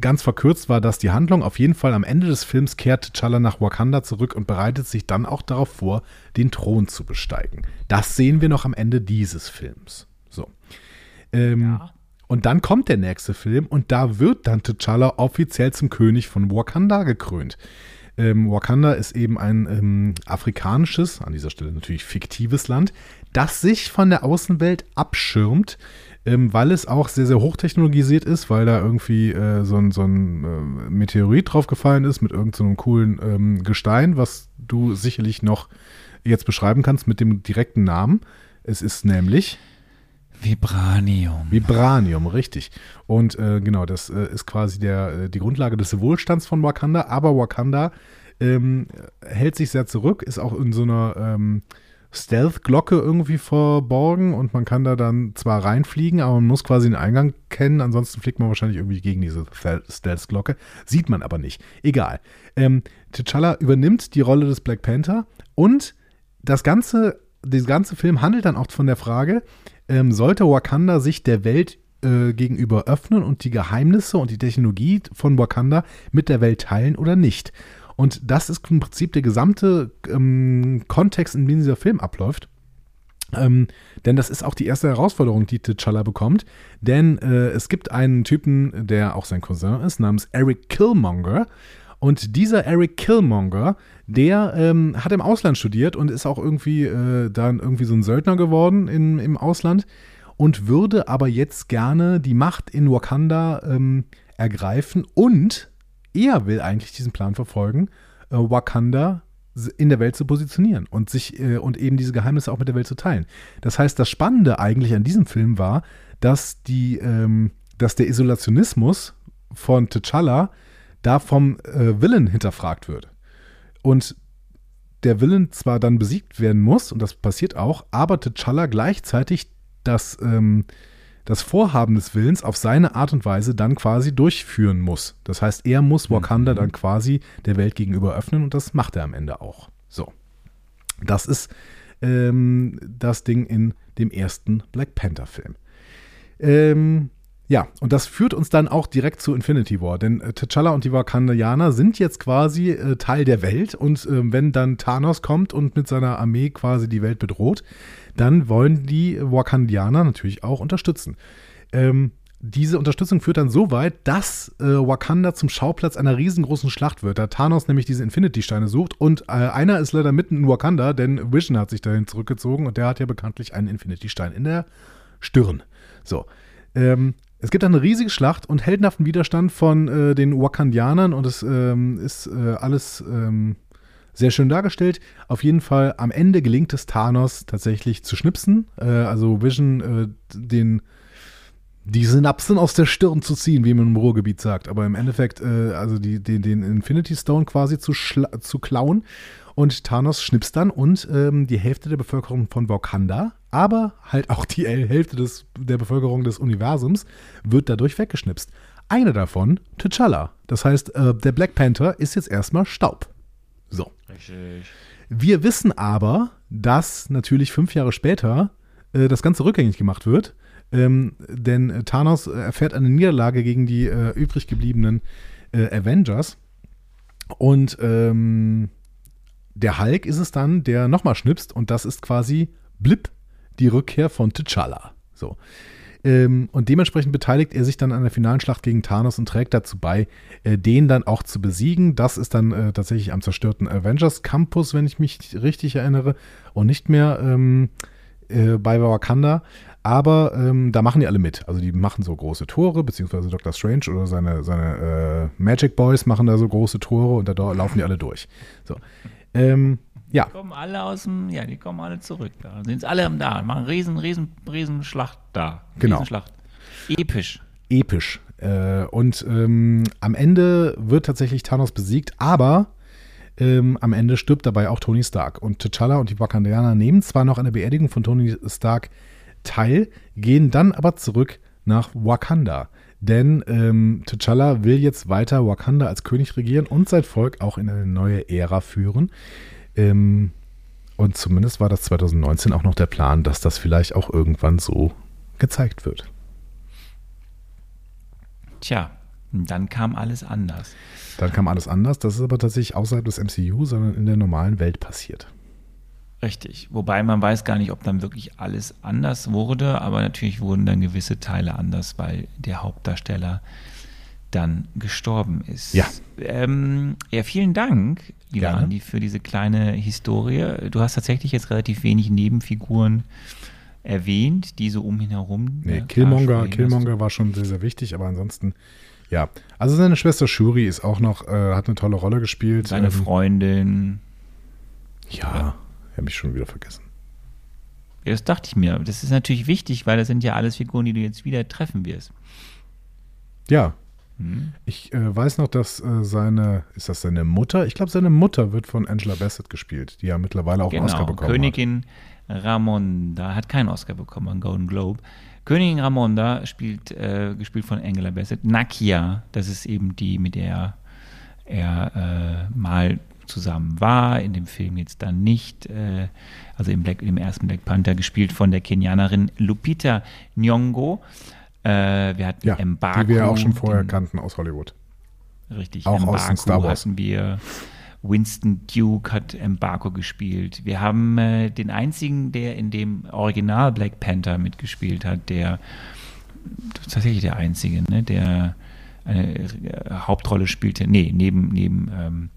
ganz verkürzt war das die Handlung. Auf jeden Fall am Ende des Films kehrt T'Challa nach Wakanda zurück und bereitet sich dann auch darauf vor, den Thron zu besteigen. Das sehen wir noch am Ende dieses Films. So. Ähm, ja. Und dann kommt der nächste Film und da wird dann T'Challa offiziell zum König von Wakanda gekrönt. Ähm, Wakanda ist eben ein ähm, afrikanisches, an dieser Stelle natürlich fiktives Land, das sich von der Außenwelt abschirmt, ähm, weil es auch sehr, sehr hochtechnologisiert ist, weil da irgendwie äh, so ein, so ein äh, Meteorit draufgefallen ist mit irgendeinem so coolen ähm, Gestein, was du sicherlich noch jetzt beschreiben kannst mit dem direkten Namen. Es ist nämlich Vibranium. Vibranium, richtig. Und äh, genau, das äh, ist quasi der, äh, die Grundlage des Wohlstands von Wakanda. Aber Wakanda ähm, hält sich sehr zurück, ist auch in so einer ähm, Stealth-Glocke irgendwie verborgen und man kann da dann zwar reinfliegen, aber man muss quasi den Eingang kennen, ansonsten fliegt man wahrscheinlich irgendwie gegen diese Stealth-Glocke. Sieht man aber nicht. Egal. Ähm, T'Challa übernimmt die Rolle des Black Panther und das ganze, der ganze Film handelt dann auch von der Frage, ähm, sollte Wakanda sich der Welt äh, gegenüber öffnen und die Geheimnisse und die Technologie von Wakanda mit der Welt teilen oder nicht. Und das ist im Prinzip der gesamte ähm, Kontext, in dem dieser Film abläuft. Ähm, denn das ist auch die erste Herausforderung, die T'Challa bekommt. Denn äh, es gibt einen Typen, der auch sein Cousin ist, namens Eric Killmonger. Und dieser Eric Killmonger, der ähm, hat im Ausland studiert und ist auch irgendwie äh, dann irgendwie so ein Söldner geworden in, im Ausland und würde aber jetzt gerne die Macht in Wakanda ähm, ergreifen und er will eigentlich diesen Plan verfolgen, äh, Wakanda in der Welt zu positionieren und sich äh, und eben diese Geheimnisse auch mit der Welt zu teilen. Das heißt, das Spannende eigentlich an diesem Film war, dass die, ähm, dass der Isolationismus von T'Challa da vom äh, Willen hinterfragt wird. Und der Willen zwar dann besiegt werden muss, und das passiert auch, aber T'Challa gleichzeitig das, ähm, das Vorhaben des Willens auf seine Art und Weise dann quasi durchführen muss. Das heißt, er muss Wakanda mhm. dann quasi der Welt gegenüber öffnen und das macht er am Ende auch. So. Das ist ähm, das Ding in dem ersten Black Panther-Film. Ähm, ja, und das führt uns dann auch direkt zu Infinity War, denn äh, T'Challa und die Wakandianer sind jetzt quasi äh, Teil der Welt und äh, wenn dann Thanos kommt und mit seiner Armee quasi die Welt bedroht, dann wollen die Wakandianer natürlich auch unterstützen. Ähm, diese Unterstützung führt dann so weit, dass äh, Wakanda zum Schauplatz einer riesengroßen Schlacht wird, da Thanos nämlich diese Infinity-Steine sucht und äh, einer ist leider mitten in Wakanda, denn Vision hat sich dahin zurückgezogen und der hat ja bekanntlich einen Infinity-Stein in der Stirn. So. Ähm, es gibt eine riesige Schlacht und heldenhaften Widerstand von äh, den Wakandianern und es ähm, ist äh, alles ähm, sehr schön dargestellt. Auf jeden Fall am Ende gelingt es Thanos tatsächlich zu schnipsen, äh, also Vision äh, den die Synapsen aus der Stirn zu ziehen, wie man im Ruhrgebiet sagt. Aber im Endeffekt, äh, also die, den, den Infinity Stone quasi zu, zu klauen. Und Thanos schnipst dann und ähm, die Hälfte der Bevölkerung von Wakanda aber halt auch die Hälfte des, der Bevölkerung des Universums wird dadurch weggeschnipst. Eine davon, T'Challa. Das heißt, äh, der Black Panther ist jetzt erstmal Staub. So. Richtig. Wir wissen aber, dass natürlich fünf Jahre später äh, das Ganze rückgängig gemacht wird. Ähm, denn Thanos erfährt eine Niederlage gegen die äh, übrig gebliebenen äh, Avengers. Und ähm, der Hulk ist es dann, der nochmal schnipst und das ist quasi Blip die Rückkehr von T'Challa. So. Ähm, und dementsprechend beteiligt er sich dann an der finalen Schlacht gegen Thanos und trägt dazu bei, äh, den dann auch zu besiegen. Das ist dann äh, tatsächlich am zerstörten Avengers Campus, wenn ich mich richtig erinnere, und nicht mehr ähm, äh, bei Wakanda. Aber ähm, da machen die alle mit. Also die machen so große Tore, beziehungsweise Doctor Strange oder seine, seine äh, Magic Boys machen da so große Tore und da laufen die alle durch. So. Ähm, ja. Die kommen alle aus dem, ja, die kommen alle zurück. Da sind alle da, machen riesen, riesen, riesen Schlacht da. Genau. Riesenschlacht. Episch. episch. Äh, und ähm, am Ende wird tatsächlich Thanos besiegt, aber ähm, am Ende stirbt dabei auch Tony Stark. Und T'Challa und die Wakandianer nehmen zwar noch an der Beerdigung von Tony Stark teil, gehen dann aber zurück nach Wakanda. Denn ähm, T'Challa will jetzt weiter Wakanda als König regieren und sein Volk auch in eine neue Ära führen. Ähm, und zumindest war das 2019 auch noch der Plan, dass das vielleicht auch irgendwann so gezeigt wird. Tja, dann kam alles anders. Dann kam alles anders. Das ist aber tatsächlich außerhalb des MCU, sondern in der normalen Welt passiert. Richtig. Wobei man weiß gar nicht, ob dann wirklich alles anders wurde, aber natürlich wurden dann gewisse Teile anders, weil der Hauptdarsteller dann gestorben ist. Ja. Ähm, ja, vielen Dank, lieber Gerne. Andi, für diese kleine Historie. Du hast tatsächlich jetzt relativ wenig Nebenfiguren erwähnt, die so um ihn herum. Nee, ne, Killmonger, darstellen. Killmonger war schon sehr, sehr wichtig, aber ansonsten, ja. Also seine Schwester Shuri ist auch noch, äh, hat eine tolle Rolle gespielt. Seine Ähm, Freundin. Ja, habe ich schon wieder vergessen. Ja, das dachte ich mir. Das ist natürlich wichtig, weil das sind ja alles Figuren, die du jetzt wieder treffen wirst. Ja. Hm? Ich äh, weiß noch, dass äh, seine, ist das seine Mutter? Ich glaube, seine Mutter wird von Angela Bassett gespielt, die ja mittlerweile auch einen Oscar Genau, bekommen Königin Ramonda hat keinen Oscar bekommen, einen Golden Globe. Königin Ramonda spielt, äh, gespielt von Angela Bassett. Nakia, das ist eben die, mit der er äh, mal zusammen war, in dem Film jetzt dann nicht. Äh, also im, Black, im ersten Black Panther gespielt von der Kenianerin Lupita Nyong'o. Äh, wir hatten hat. Ja, Embargo, die wir ja auch schon vorher den, kannten aus Hollywood. Richtig, Auch aus den Star Wars. hatten wir. Winston Duke hat Embargo gespielt. Wir haben äh, den einzigen, der in dem Original Black Panther mitgespielt hat, der tatsächlich der einzige, ne, der eine äh, Hauptrolle spielte. Nee, neben, neben ähm,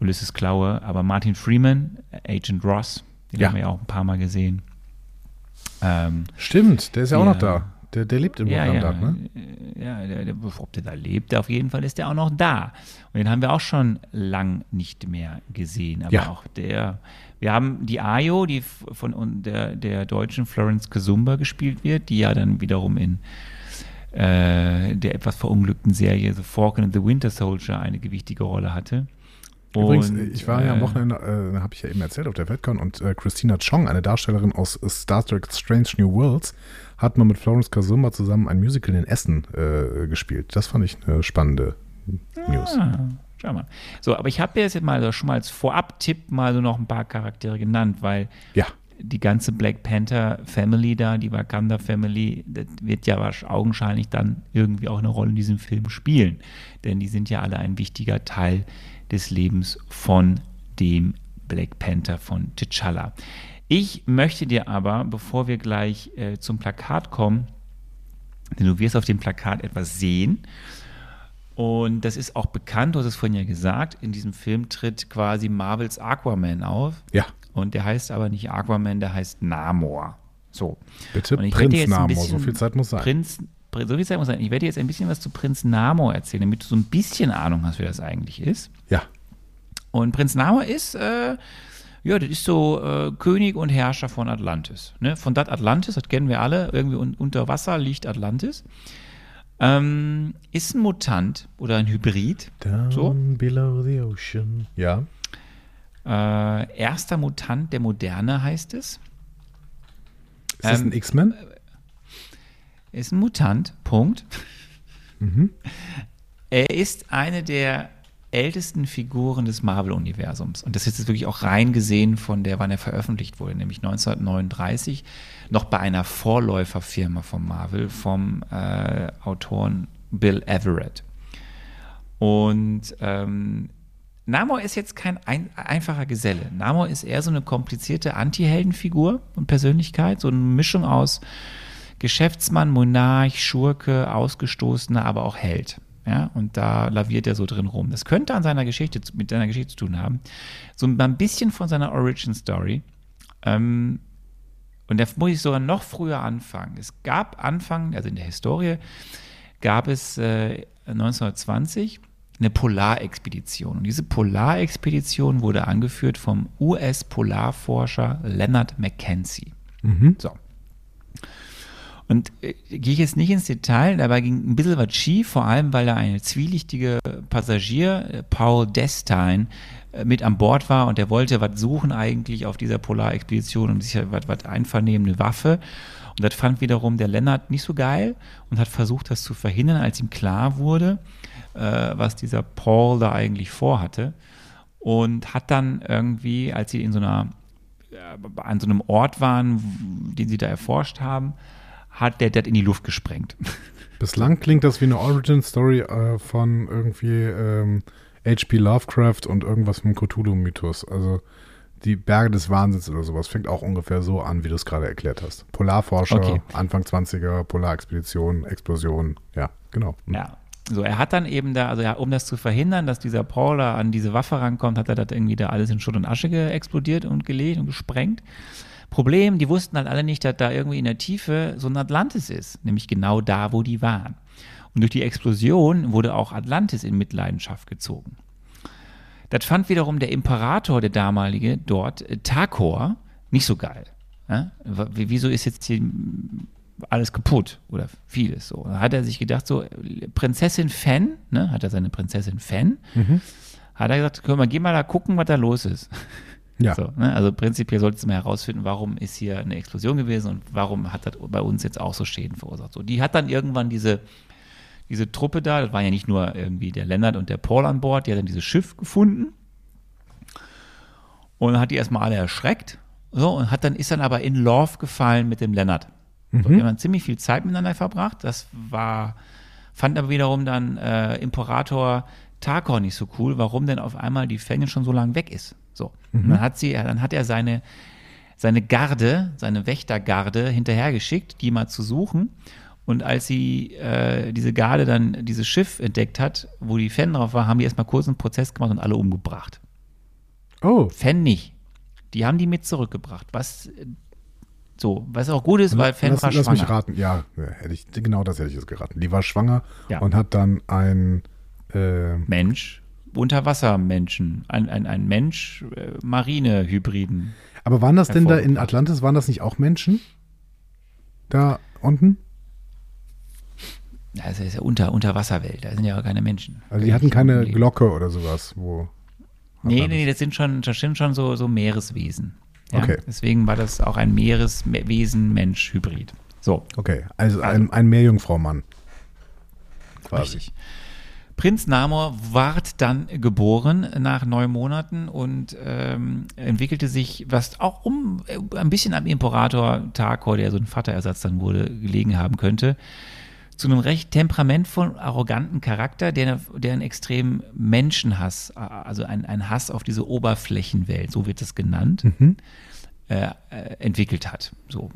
Ulysses Klaue, aber Martin Freeman, Agent Ross, den Ja. haben wir ja auch ein paar Mal gesehen. Ähm, Stimmt, der ist ja, auch noch da. Der, der lebt in ja, Wakanda, ja, ne? ja der, der, ob der da lebt, auf jeden Fall ist der auch noch da. Und den haben wir auch schon lang nicht mehr gesehen. Aber Ja. auch der, wir haben die Ayo, die von der, der deutschen Florence Kazumba gespielt wird, die ja dann wiederum in äh, der etwas verunglückten Serie The Falcon and the Winter Soldier eine gewichtige Rolle hatte. Übrigens, ich war ja am äh, Wochenende, äh, habe ich ja eben erzählt, auf der FedCon und äh, Christina Chong, eine Darstellerin aus Star Trek Strange New Worlds, hat mal mit Florence Kazumba zusammen ein Musical in Essen äh, gespielt. Das fand ich eine spannende News. Ah, schau mal. So, aber ich habe jetzt mal so schon mal als Vorab-Tipp mal so noch ein paar Charaktere genannt, weil Ja, die ganze Black Panther Family da, die Wakanda Family, das wird ja augenscheinlich dann irgendwie auch eine Rolle in diesem Film spielen. Denn die sind ja alle ein wichtiger Teil des Lebens von dem Black Panther von T'Challa. Ich möchte dir aber, bevor wir gleich äh, zum Plakat kommen, denn du wirst auf dem Plakat etwas sehen. Und das ist auch bekannt, du hast es vorhin ja gesagt, in diesem Film tritt quasi Marvels Aquaman auf. ja. Und der heißt aber nicht Aquaman, der heißt Namor. So. Bitte Prinz Namor, so viel Zeit muss sein. Prinz, Prin- so viel Zeit muss sein. Ich werde jetzt ein bisschen was zu Prinz Namor erzählen, damit du so ein bisschen Ahnung hast, wer das eigentlich ist. Ja, Und Prinz Namor ist, äh, ja, das ist so äh, König und Herrscher von Atlantis. Ne? Von dat Atlantis, das kennen wir alle, irgendwie un unter Wasser liegt Atlantis. Ähm, ist ein Mutant oder ein Hybrid. down So. below the ocean. Ja, Äh, erster Mutant der Moderne heißt es. ist das Ähm, ein X-Men? Ist ein Mutant, Punkt. Mhm. Er ist eine der ältesten Figuren des Marvel-Universums. Und das ist jetzt wirklich auch rein gesehen von der, wann er veröffentlicht wurde, nämlich 1939, noch bei einer Vorläuferfirma von Marvel, vom äh, Autoren Bill Everett. Und ähm, Namor ist jetzt kein ein, einfacher Geselle. Namor ist eher so eine komplizierte Anti-Heldenfigur und Persönlichkeit, so eine Mischung aus Geschäftsmann, Monarch, Schurke, Ausgestoßener, aber auch Held. Ja, und da laviert er so drin rum. Das könnte an seiner Geschichte, mit seiner Geschichte zu tun haben. So ein bisschen von seiner Origin Story. Ähm, und da muss ich sogar noch früher anfangen. Es gab Anfang, also in der Historie, gab es äh, 1920 eine Polarexpedition. Und diese Polarexpedition wurde angeführt vom US-Polarforscher Leonard Mackenzie. So. Und äh, gehe ich jetzt nicht ins Detail, dabei ging ein bisschen was schief, vor allem weil da eine zwielichtige Passagier, äh, Paul Destine, äh, mit an Bord war und der wollte was suchen eigentlich auf dieser Polarexpedition und sich was, was einvernehmen, eine Waffe. Und das fand wiederum der Lennart nicht so geil und hat versucht, das zu verhindern, als ihm klar wurde, äh, was dieser Paul da eigentlich vorhatte. Und hat dann irgendwie, als sie in so einer, äh, an so einem Ort waren, den sie da erforscht haben, hat der das in die Luft gesprengt. Bislang klingt das wie eine Origin-Story äh, von irgendwie ähm, H.P. Lovecraft und irgendwas vom Cthulhu-Mythos. Also die Berge des Wahnsinns oder sowas fängt auch ungefähr so an, wie du es gerade erklärt hast. Polarforscher, Okay. Anfang 20er, Polarexpedition, Explosion. Ja, genau. Hm. Ja. So, er hat dann eben da, also ja, um das zu verhindern, dass dieser Paul da an diese Waffe rankommt, hat er das irgendwie da alles in Schutt und Asche explodiert und gelegt und gesprengt. Problem, die wussten halt alle nicht, dass da irgendwie in der Tiefe so ein Atlantis ist, nämlich genau da, wo die waren. Und durch die Explosion wurde auch Atlantis in Mitleidenschaft gezogen. Das fand wiederum der Imperator, der damalige dort, äh, Takor, nicht so geil. Ja? Wieso ist jetzt hier alles kaputt oder vieles so? Da hat er sich gedacht, so, Prinzessin Fan, ne, hat er seine Prinzessin Fan, hat er gesagt, können wir, geh mal da gucken, was da los ist. Ja. So, ne? Also prinzipiell solltest du mal herausfinden, warum ist hier eine Explosion gewesen und warum hat das bei uns jetzt auch so Schäden verursacht. So, die hat dann irgendwann diese, diese Truppe da, das waren ja nicht nur irgendwie der Lennart und der Paul an Bord, die hat dann dieses Schiff gefunden und hat die erstmal alle erschreckt. So, und hat dann, ist dann aber in Love gefallen mit dem Lennart. So, die haben dann ziemlich viel Zeit miteinander verbracht. Das war, fand aber wiederum dann äh, Imperator Tarkor nicht so cool, warum denn auf einmal die Fänge schon so lange weg ist. So. Und dann hat sie, dann hat er seine, seine Garde, seine Wächtergarde hinterhergeschickt, die mal zu suchen. Und als sie äh, diese Garde dann dieses Schiff entdeckt hat, wo die Fan drauf war, haben die erstmal kurz einen Prozess gemacht und alle umgebracht. Oh, Fan nicht. Die haben die mit zurückgebracht. Was so, was auch gut ist, weil Fan lass, war lass schwanger. mich raten. Ja, hätte ich, genau das hätte ich jetzt geraten. Die war schwanger Ja. und hat dann ein äh, Mensch, Unterwassermenschen, ein, ein, ein Mensch, äh, Marine-Hybriden. Aber waren das denn da in. Atlantis, waren das nicht auch Menschen? Da unten? Das ist ja unter, Unterwasserwelt, da sind ja auch keine Menschen. Also die hatten keine Glocke oder sowas, wo. Nee, Atlantis- nee, das sind schon, das sind schon so, so Meereswesen. Ja? Okay. Deswegen war das auch ein Meereswesen-Mensch-Hybrid. So, Okay, also ein, ein Meerjungfrau-Mann. Quasi. richtig. Prinz Namor ward dann geboren nach neun Monaten und ähm, entwickelte sich, was auch um äh, ein bisschen am Imperator Tarkor, der so ein Vaterersatz dann wurde, gelegen haben könnte, zu einem recht temperamentvollen, arroganten Charakter, der, der einen extremen Menschenhass, also ein, ein Hass auf diese Oberflächenwelt, so wird es genannt, äh, äh, entwickelt hat. So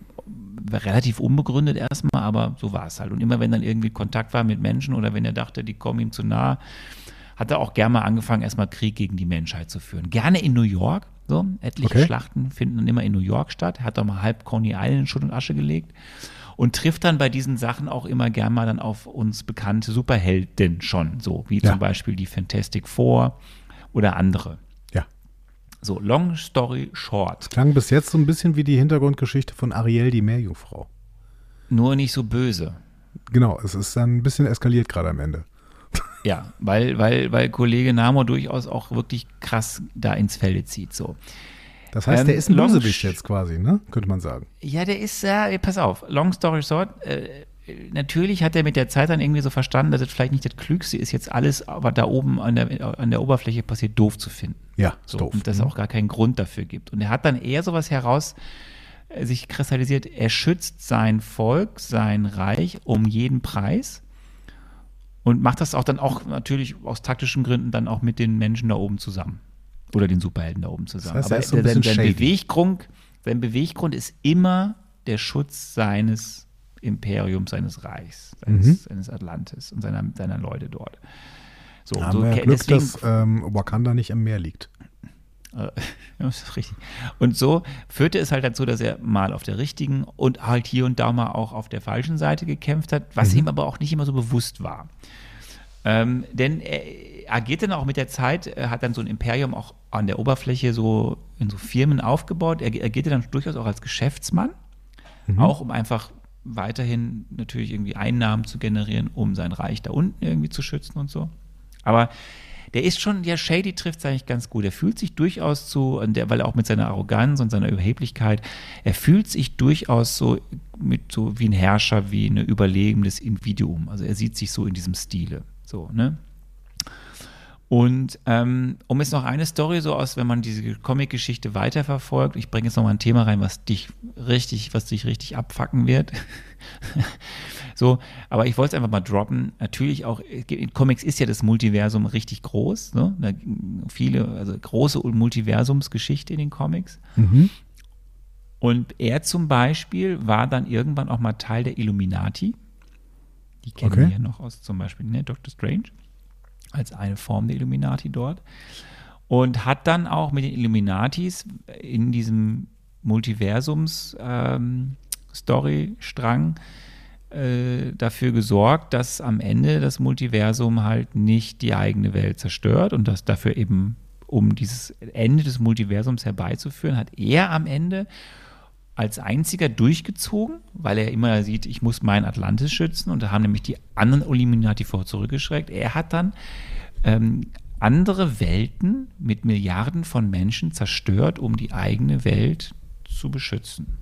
relativ unbegründet erstmal, aber so war es halt. Und immer wenn dann irgendwie Kontakt war mit Menschen oder wenn er dachte, die kommen ihm zu nah, hat er auch gerne mal angefangen, erstmal Krieg gegen die Menschheit zu führen. Gerne in New York. So, etliche Okay. Schlachten finden dann immer in New York statt. Hat auch mal halb Coney Island in Schutt und Asche gelegt und trifft dann bei diesen Sachen auch immer gern mal dann auf uns bekannte Superhelden schon, so wie Ja. zum Beispiel die Fantastic Four oder andere. So, long story short. Klang bis jetzt so ein bisschen wie die Hintergrundgeschichte von Ariel, die Meerjungfrau. Nur nicht so böse. Genau, es ist dann ein bisschen eskaliert gerade am Ende. Ja, weil, weil, weil Kollege Namor durchaus auch wirklich krass da ins Felde zieht. So. Das heißt, Ähm, der ist ein Long- Bösewicht jetzt quasi, ne? Könnte man sagen. Ja, der ist, ja, pass auf, long story short, äh, natürlich hat er mit der Zeit dann irgendwie so verstanden, dass es vielleicht nicht das Klügste ist, jetzt alles, was da oben an der, an der Oberfläche passiert, doof zu finden. Ja, ist So, doof. und dass es Mhm. auch gar keinen Grund dafür gibt. Und er hat dann eher sowas heraus äh, sich kristallisiert, er schützt sein Volk, sein Reich um jeden Preis und macht das auch dann auch natürlich aus taktischen Gründen dann auch mit den Menschen da oben zusammen. Oder den Superhelden da oben zusammen. heißt, er Aber so sein, sein. Beweggrund, sein Beweggrund ist immer der Schutz seines Imperiums, seines Reichs, seines, Mhm. seines Atlantis und seiner, seiner Leute dort. So, Da so haben wir ja ke- Glück, deswegen- dass ähm, Wakanda nicht am Meer liegt. äh, Ja, das ist richtig. Und so führte es halt dazu, dass er mal auf der richtigen und halt hier und da mal auch auf der falschen Seite gekämpft hat, was ihm aber auch nicht immer so bewusst war. Ähm, denn er agiert dann auch mit der Zeit, er hat dann so ein Imperium auch an der Oberfläche so in so Firmen aufgebaut. Er agierte dann durchaus auch als Geschäftsmann, auch um einfach weiterhin natürlich irgendwie Einnahmen zu generieren, um sein Reich da unten irgendwie zu schützen und so. Aber der ist schon, ja, Shady trifft es eigentlich ganz gut. Er fühlt sich durchaus so, und der, weil er auch mit seiner Arroganz und seiner Überheblichkeit, er fühlt sich durchaus so mit so wie ein Herrscher, wie ein überlegendes Individuum. Also er sieht sich so in diesem Stile. So, ne? Und ähm, um jetzt noch eine Story so aus, wenn man diese Comic-Geschichte weiterverfolgt, ich bringe jetzt noch mal ein Thema rein, was dich richtig, was dich richtig abfacken wird. so, aber ich wollte es einfach mal droppen. Natürlich auch, in Comics ist ja das Multiversum richtig groß. Ne? Da, viele, also große Multiversumsgeschichte in den Comics. Mhm. Und er zum Beispiel war dann irgendwann auch mal Teil der Illuminati. Die kennen Okay. wir ja noch aus zum Beispiel ne, Doctor Strange als eine Form der Illuminati dort. Und hat dann auch mit den Illuminatis in diesem Multiversums-Story-Strang äh, dafür gesorgt, dass am Ende das Multiversum halt nicht die eigene Welt zerstört und dass dafür eben, um dieses Ende des Multiversums herbeizuführen, hat er am Ende als einziger durchgezogen, weil er immer sieht, ich muss mein Atlantis schützen und da haben nämlich die anderen Illuminati vor zurückgeschreckt. Er hat dann ähm, andere Welten mit Milliarden von Menschen zerstört, um die eigene Welt zu beschützen.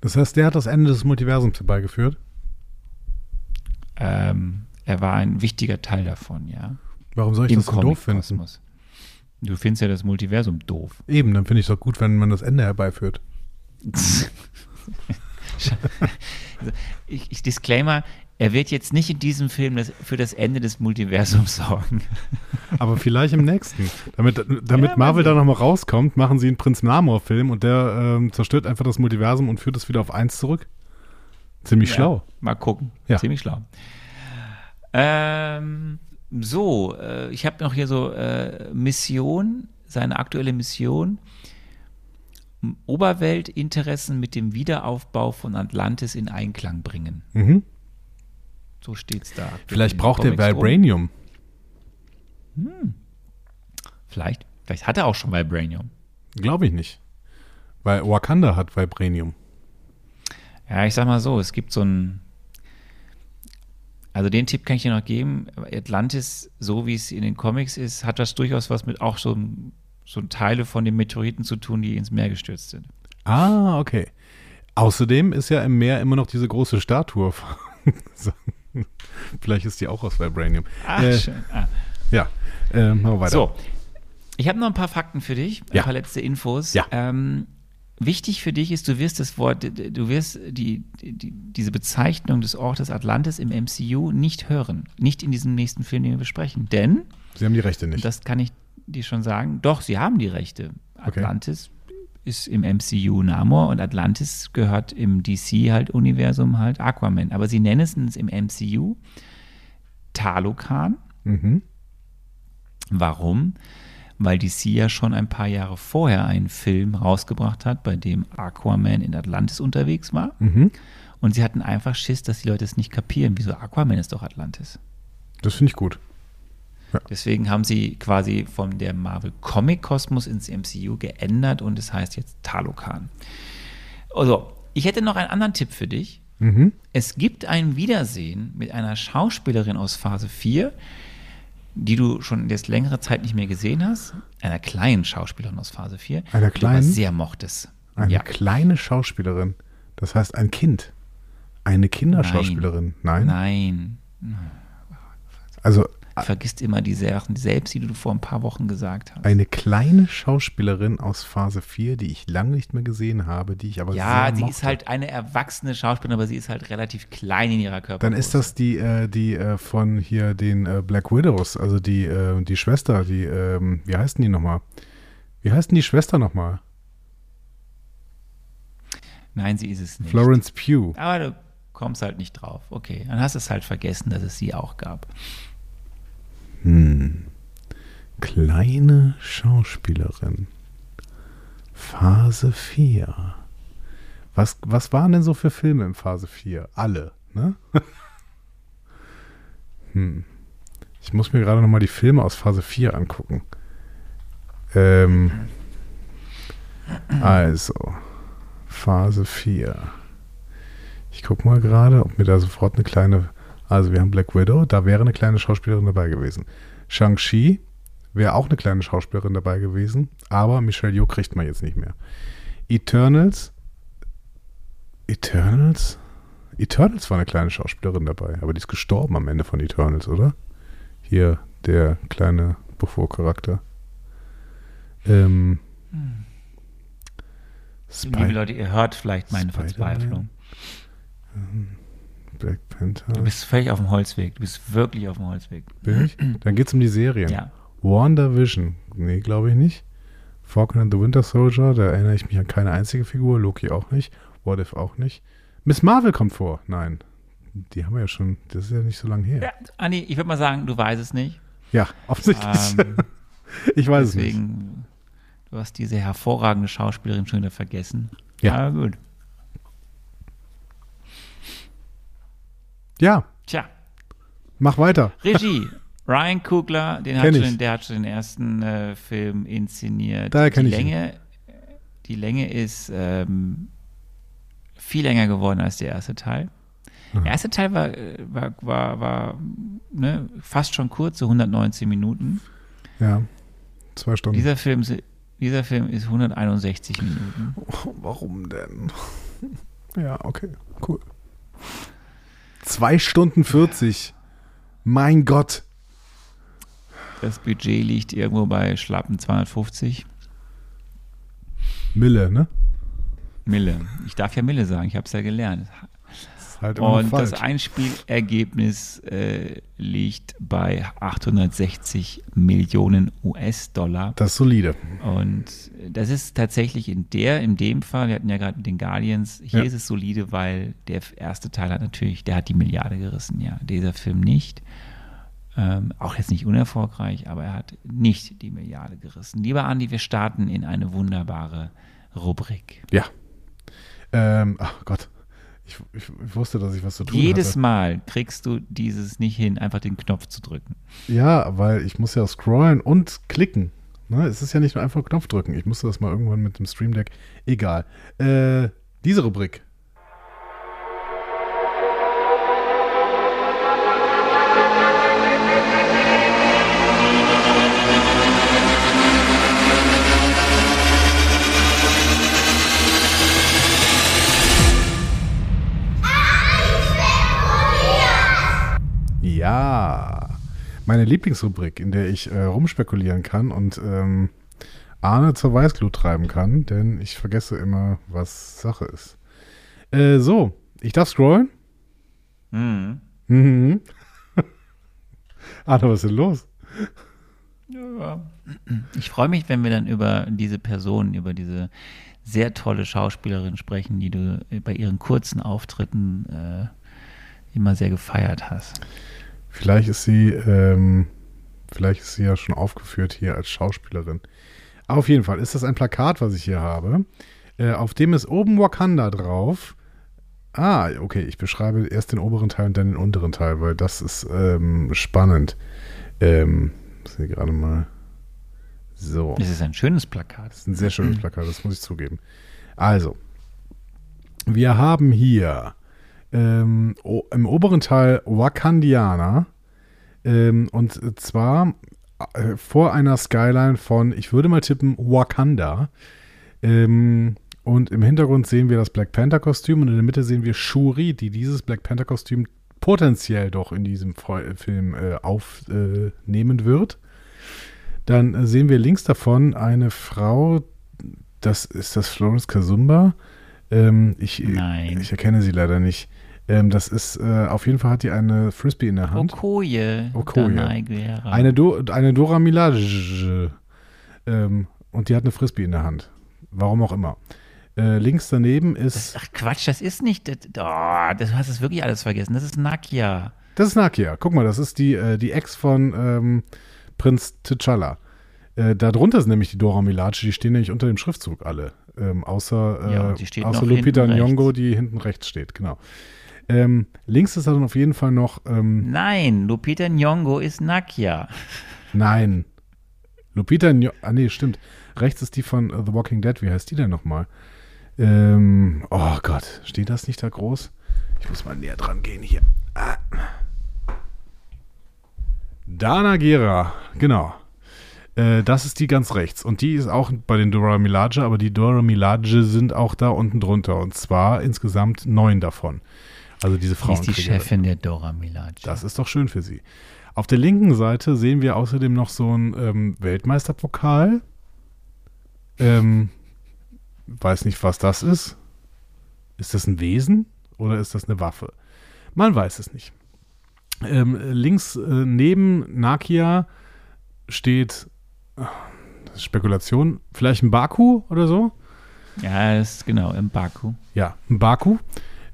Das heißt, der hat das Ende des Multiversums herbeigeführt. Ähm, er war ein wichtiger Teil davon, ja. Warum soll ich das so doof finden? Du findest ja das Multiversum doof. Eben, dann finde ich es doch gut, wenn man das Ende herbeiführt. ich, ich Disclaimer, er wird jetzt nicht in diesem Film das, für das Ende des Multiversums sorgen. Aber vielleicht im nächsten. Damit, damit Ja, Marvel mal da nochmal rauskommt, machen sie einen Prinz Namor-Film und der ähm, zerstört einfach das Multiversum und führt es wieder auf eins zurück. Ziemlich schlau. Ja, mal gucken. Ja. Ziemlich schlau. Ähm, so, äh, ich habe noch hier so äh, Mission, seine aktuelle Mission. Oberweltinteressen mit dem Wiederaufbau von Atlantis in Einklang bringen. Mhm. So steht's da. Vielleicht braucht er. Vibranium. Vielleicht. Vielleicht hat er auch schon Vibranium. Glaube ich nicht. Weil Wakanda hat Vibranium. Ja, ich sag mal so, es gibt so ein. Also den Tipp kann ich dir noch geben. Atlantis, so wie es in den Comics ist, hat das durchaus was mit auch so, so Teile von den Meteoriten zu tun, die ins Meer gestürzt sind. Ah, okay. Außerdem ist ja im Meer immer noch diese große Statue. Vielleicht ist die auch aus Vibranium. Ach, Äh, schön. Ah. Ja, äh, machen wir weiter. So, ich habe noch ein paar Fakten für dich, ein Ja. paar letzte Infos. Ja. Ähm, wichtig für dich ist, du wirst das Wort, du wirst die, die, diese Bezeichnung des Ortes Atlantis im MCU nicht hören. Nicht in diesem nächsten Film, den wir besprechen. Denn Sie haben die Rechte nicht. das kann ich dir schon sagen. Doch, sie haben die Rechte. Okay. Atlantis ist im MCU Namor und Atlantis gehört im DC halt Universum halt Aquaman. Aber sie nennen es im MCU Talokan. Mhm. Warum? Weil DC ja schon ein paar Jahre vorher einen Film rausgebracht hat, bei dem Aquaman in Atlantis unterwegs war. Mhm. Und sie hatten einfach Schiss, dass die Leute es nicht kapieren. Wieso Aquaman ist doch Atlantis? Das finde ich gut. Deswegen haben sie quasi von der Marvel Comic Kosmos ins MCU geändert und es heißt jetzt Talokan. Also, ich hätte noch einen anderen Tipp für dich. Mhm. Es gibt ein Wiedersehen mit einer Schauspielerin aus Phase 4, die du schon jetzt längere Zeit nicht mehr gesehen hast. Einer kleinen Schauspielerin aus Phase 4. Einer die du kleinen? sehr mochtest. Eine ja. kleine Schauspielerin. Das heißt ein Kind. Eine Kinderschauspielerin. Nein. Nein. Also Du vergisst immer die Sachen, selbst die du vor ein paar Wochen gesagt hast. eine kleine Schauspielerin aus Phase 4, die ich lange nicht mehr gesehen habe, die ich aber Ja, sehr sie mochte. ist halt eine erwachsene Schauspielerin, aber sie ist halt relativ klein in ihrer Körpergröße. Dann ist das die, äh, die äh, von hier den äh, Black Widows, also die, äh, die Schwester, die, ähm, wie heißen die nochmal? Wie heißt denn die Schwester nochmal? Nein, sie ist es nicht. Florence Pugh. Aber du kommst halt nicht drauf. Okay, dann hast du es halt vergessen, dass es sie auch gab. Hm. Kleine Schauspielerin. Phase 4. Was, was waren denn so für Filme in Phase 4? Alle, ne? hm. Ich muss mir gerade nochmal die Filme aus Phase 4 angucken. Ähm, also, Phase 4. Ich guck mal gerade, ob mir da sofort eine kleine. Also, wir haben Black Widow, da wäre eine kleine Schauspielerin dabei gewesen. Shang-Chi wäre auch eine kleine Schauspielerin dabei gewesen, aber Michelle Yeoh kriegt man jetzt nicht mehr. Eternals. Eternals? Eternals war eine kleine Schauspielerin dabei, aber die ist gestorben am Ende von Eternals, oder? Hier der kleine Bevor-Charakter. Ähm, Liebe Leute, ihr hört vielleicht meine. Verzweiflung. Black Panther. Du bist völlig auf dem Holzweg. Du bist wirklich auf dem Holzweg. Bin ich? Dann geht's um die Serien. Ja. WandaVision. Nee, glaube ich nicht. Falcon and the Winter Soldier, da erinnere ich mich an keine einzige Figur. Loki auch nicht. What If auch nicht. Miss Marvel kommt vor. Nein. Die haben wir ja schon, das ist ja nicht so lange her. Ja, Anni, ich würde mal sagen, du weißt es nicht. Ja, offensichtlich. Ähm, ich weiß es nicht. deswegen, du hast diese hervorragende Schauspielerin schon wieder vergessen. Ja. Aber gut. Ja, Tja, mach weiter. Regie. Ryan Coogler, den hat schon, der hat schon den ersten äh, Film inszeniert. Daher kenn die ich ihn. Länge, Die Länge ist ähm, viel länger geworden als der erste Teil. Der erste Teil war, äh, war, war, war ne, fast schon kurz, so 119 Minuten. Ja, zwei Stunden. Dieser Film, dieser Film ist 161 Minuten. Warum denn? ja, okay, cool. Zwei Stunden 40. Mein Gott. Das Budget liegt irgendwo bei schlappen 250 Mille, ne? Mille. Ich darf ja Mille sagen, ich habe es ja gelernt. Halt Und falsch. das Einspielergebnis äh, liegt bei 860 Millionen US-Dollar. das ist solide. Und das ist tatsächlich in der, in dem Fall, wir hatten ja gerade mit den Guardians, hier Ja. ist es solide, weil der erste Teil hat natürlich, der hat die Milliarde gerissen, ja. Dieser Film nicht. Ähm, auch jetzt nicht unerfolgreich, aber er hat nicht die Milliarde gerissen. Lieber Andi, wir starten in eine wunderbare Rubrik. Ja. Ähm, ach Gott. Ich, ich, ich wusste, dass ich was zu tun Jedes hatte. Mal kriegst du dieses nicht hin, einfach den Knopf zu drücken. Ja, weil ich muss ja scrollen und klicken. Ne? Es ist ja nicht nur einfach Knopf drücken. Ich musste das mal irgendwann mit dem Stream Deck. Egal. Äh, diese Rubrik. Ja, meine Lieblingsrubrik, in der ich äh, rumspekulieren kann und ähm, Arne zur Weißglut treiben kann, denn ich vergesse immer, was Sache ist. Äh, so, ich darf scrollen. Mhm. Mhm. Arne, was ist denn los? Ich freue mich, wenn wir dann über diese Person, über diese sehr tolle Schauspielerin sprechen, die du bei ihren kurzen Auftritten äh, immer sehr gefeiert hast. Vielleicht ist sie, ähm, vielleicht ist sie ja schon aufgeführt hier als Schauspielerin. Auf jeden Fall ist das ein Plakat, was ich hier habe. Äh, auf dem ist oben Wakanda drauf. Ah, okay, ich beschreibe erst den oberen Teil und dann den unteren Teil, weil das ist ähm, spannend. Ähm, muss ich gerade mal. So. Es ist ein schönes Plakat. Das ist ein sehr schönes Plakat, das muss ich zugeben. Also, wir haben hier ähm, im oberen Teil Wakandianer ähm, und zwar äh, vor einer Skyline von, ich würde mal tippen, Wakanda. Ähm, und im Hintergrund sehen wir das Black Panther-Kostüm und in der Mitte sehen wir Shuri, die dieses Black Panther-Kostüm potenziell doch in diesem Feu- Film äh, aufnehmen wird. Dann äh, sehen wir links davon eine Frau, das ist das Florence Kazumba. Ähm, ich, Nein. ich erkenne sie leider nicht. Ähm, das ist, äh, auf jeden Fall hat die eine Frisbee in der Hand. Okoye. Okoye. Eine, Do eine Dora Milaje. Ähm, und die hat eine Frisbee in der Hand. Warum auch immer. Äh, links daneben ist. Ach Quatsch, das ist nicht. Das, oh, das, du hast es wirklich alles vergessen. Das ist Nakia. Das ist Nakia. Guck mal, das ist die, äh, die Ex von ähm, Prinz T'Challa. Äh, darunter sind nämlich die Dora Milaje, die stehen nämlich unter dem Schriftzug alle. Ähm, außer äh, Ja, außer Lupita Nyong'o, die hinten rechts steht, genau. Ähm, links ist dann auf jeden Fall noch, ähm, Nein, Lupita Nyong'o ist Nakia. nein, Lupita Nyong'o, ah nee, stimmt. Rechts ist die von äh, The Walking Dead, wie heißt die denn nochmal? Ähm, oh Gott, steht das nicht da groß? Ich muss mal näher dran gehen hier. Ah. Dana Gera, genau. Äh, das ist die ganz rechts. Und die ist auch bei den Dora Milaje, aber die Dora Milaje sind auch da unten drunter. Und zwar insgesamt neun davon. Also diese Die ist die. Chefin der Dora Milaje. Das ist doch schön für sie. Auf der linken Seite sehen wir außerdem noch so einen ähm, Weltmeisterpokal. Ähm, weiß nicht, was das ist. Ist das ein Wesen oder ist das eine Waffe? Man weiß es nicht. Ähm, links äh, neben Nakia steht äh, Spekulation, vielleicht ein Baku oder so. Ja, ist genau, im Baku. Ja, Mbaku.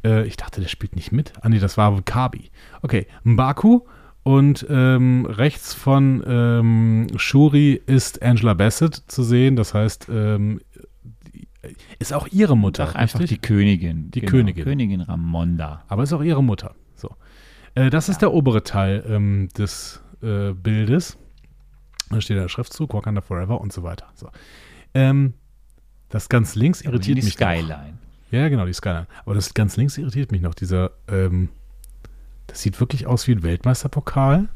Äh, ich dachte, der spielt nicht mit. Ah, nee, das war Kabi. Okay, Mbaku. Und ähm, rechts von ähm, Shuri ist Angela Bassett zu sehen. Das heißt, ähm, ist auch ihre Mutter. Ach, einfach richtig? die Königin. Die genau, Königin. Königin Ramonda. Aber ist auch ihre Mutter. So. Äh, das ist der obere Teil ähm, des äh, Bildes. Da steht der Schriftzug, Wakanda Forever und so weiter. So. Ähm, das ganz links irritiert die mich. Skyline. Ja, genau, die Skyline. Aber das ganz links irritiert mich noch. Dieser, ähm, das sieht wirklich aus wie ein Weltmeisterpokal.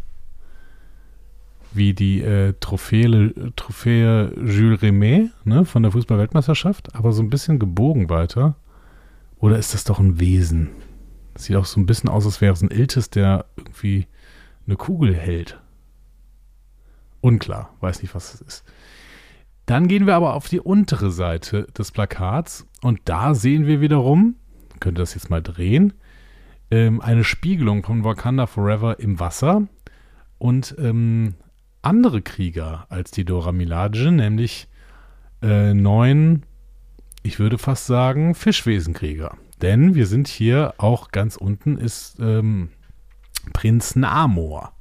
Wie die äh, Trophäe, Trophäe Jules Rimet ne, von der Fußball-Weltmeisterschaft, aber so ein bisschen gebogen weiter. Oder ist das doch ein Wesen? Das sieht auch so ein bisschen aus, als wäre es ein Iltis, der irgendwie eine Kugel hält. Unklar, weiß nicht, was es ist. Dann gehen wir aber auf die untere Seite des Plakats und da sehen wir wiederum, könnt ihr das jetzt mal drehen, ähm, eine Spiegelung von Wakanda Forever im Wasser und ähm, andere Krieger als die Dora Milaje, nämlich äh, neun, ich würde fast sagen, Fischwesenkrieger. Denn wir sind hier auch ganz unten ist ähm, Prinz Namor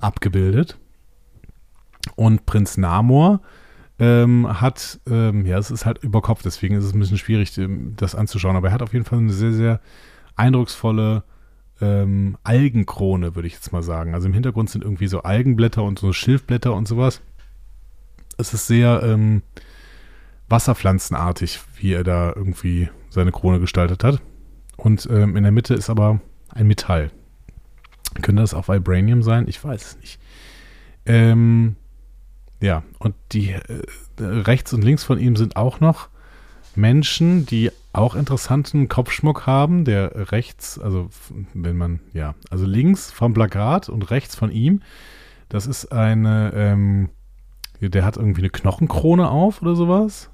abgebildet. Und Prinz Namor ähm, hat, ähm, ja, es ist halt über Kopf, deswegen ist es ein bisschen schwierig, das anzuschauen. Aber er hat auf jeden Fall eine sehr, sehr eindrucksvolle ähm, Algenkrone, würde ich jetzt mal sagen. Also im Hintergrund sind irgendwie so Algenblätter und so Schilfblätter und sowas. Es ist sehr ähm, wasserpflanzenartig, wie er da irgendwie seine Krone gestaltet hat. Und ähm, in der Mitte ist aber ein Metall. Könnte das auch Vibranium sein? Ich weiß es nicht. Ähm, ja, und die äh, rechts und links von ihm sind auch noch Menschen, die auch interessanten Kopfschmuck haben. Der rechts, also wenn man, ja, also links vom Plakat und rechts von ihm, das ist eine, ähm, der hat irgendwie eine Knochenkrone auf oder sowas.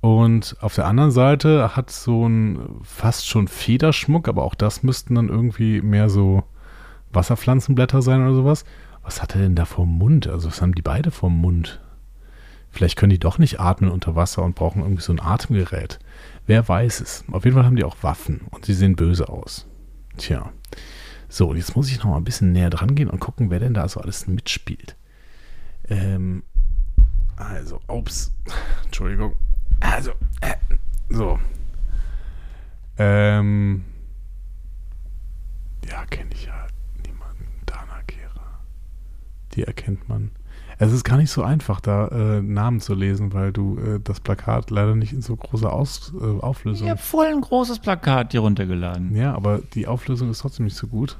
Und auf der anderen Seite hat so ein fast schon Federschmuck, aber auch das müssten dann irgendwie mehr so Wasserpflanzenblätter sein oder sowas. Was hat er denn da vorm Mund? Also, was haben die beide vorm Mund? Vielleicht können die doch nicht atmen unter Wasser und brauchen irgendwie so ein Atemgerät. Wer weiß es. Auf jeden Fall haben die auch Waffen und sie sehen böse aus. Tja. So, und jetzt muss ich noch mal ein bisschen näher dran gehen und gucken, wer denn da so alles mitspielt. Ähm, also, ups. Entschuldigung. Also, äh, so. Ähm, ja, kenne ich ja. Die erkennt man. Es ist gar nicht so einfach, da äh, Namen zu lesen, weil du äh, das Plakat leider nicht in so großer Aus, äh, Ich Auflösung. habe voll ein großes Plakat hier runtergeladen. Ja, aber die Auflösung ist trotzdem nicht so gut.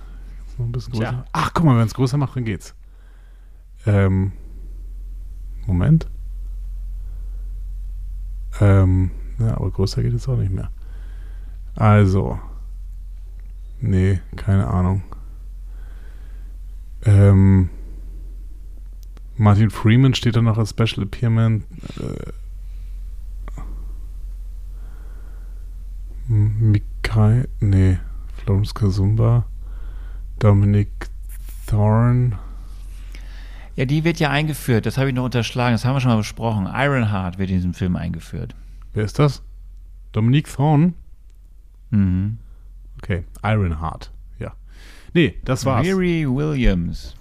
Noch ein bisschen größer. Tja. Ach, guck mal, wenn es größer macht, dann geht's. Ähm, Moment. Ähm, ja, aber größer geht es auch nicht mehr. Also. Nee, keine Ahnung. Ähm, Martin Freeman steht da noch als Special Appearance. Äh, Mikai, nee, Florence Kazumba, Dominic Thorne, Ja, die wird ja eingeführt. Das habe ich noch unterschlagen. Das haben wir schon mal besprochen. Ironheart wird in diesem Film eingeführt. wer ist das? Dominic Thorne? Mhm. Okay, Ironheart, ja. Nee, das war's. Mary Williams.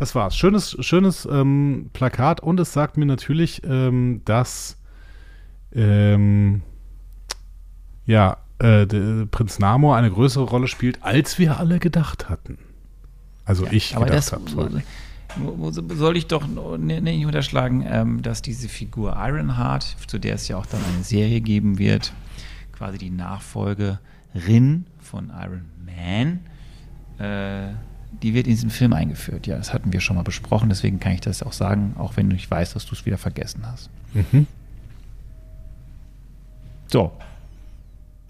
Das war's. Schönes, schönes ähm, Plakat und es sagt mir natürlich, ähm, dass ähm, ja, äh, Prinz Namor eine größere Rolle spielt, als wir alle gedacht hatten. Also ich Aber gedacht habe. wo- soll ich doch ne- nicht unterschlagen, ähm, dass diese Figur Ironheart, zu der es ja auch dann eine Serie geben wird, quasi die Nachfolgerin von Iron Man, äh, die wird in diesen Film eingeführt. Ja, das hatten wir schon mal besprochen, deswegen kann ich das auch sagen, auch wenn ich weiß, dass du es wieder vergessen hast. Mhm. So.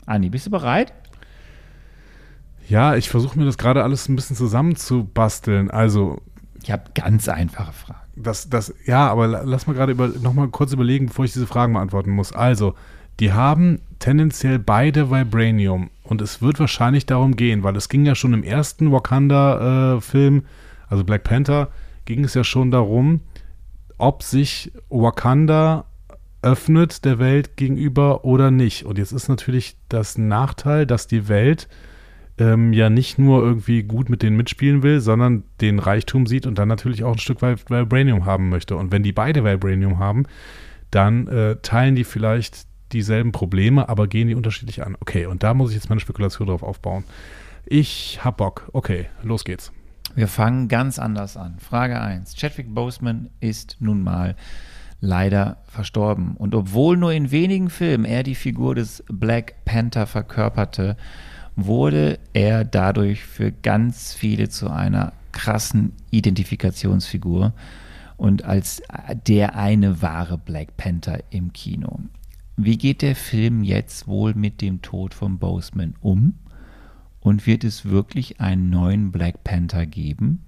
Andi, bist du bereit? Ja, ich versuche mir das gerade alles ein bisschen zusammenzubasteln. Also, Ich habe ganz einfache Fragen. das, das, ja, aber la- lass mal gerade über, noch mal kurz überlegen, bevor ich diese Fragen beantworten muss. Also, die haben tendenziell beide Vibranium und es wird wahrscheinlich darum gehen, weil es ging ja schon im ersten Wakanda-Film, also Black Panther, ging es ja schon darum, ob sich Wakanda öffnet der Welt gegenüber oder nicht. Und jetzt ist natürlich das Nachteil, dass die Welt ähm, ja nicht nur irgendwie gut mit denen mitspielen will, sondern den Reichtum sieht und dann natürlich auch ein Stück weit Vibranium haben möchte. Und wenn die beide Vibranium haben, dann äh, teilen die vielleicht dieselben Probleme, aber gehen die unterschiedlich an. Okay, und da muss ich jetzt meine Spekulation drauf aufbauen. Ich hab Bock. Okay, los geht's. Wir fangen ganz anders an. Frage 1. Chadwick Boseman ist nun mal leider verstorben. Und obwohl nur in wenigen Filmen er die Figur des Black Panther verkörperte, wurde er dadurch für ganz viele zu einer krassen Identifikationsfigur und als der eine wahre Black Panther im Kino. Wie geht der Film jetzt wohl mit dem Tod von Boseman um? Und wird es wirklich einen neuen Black Panther geben?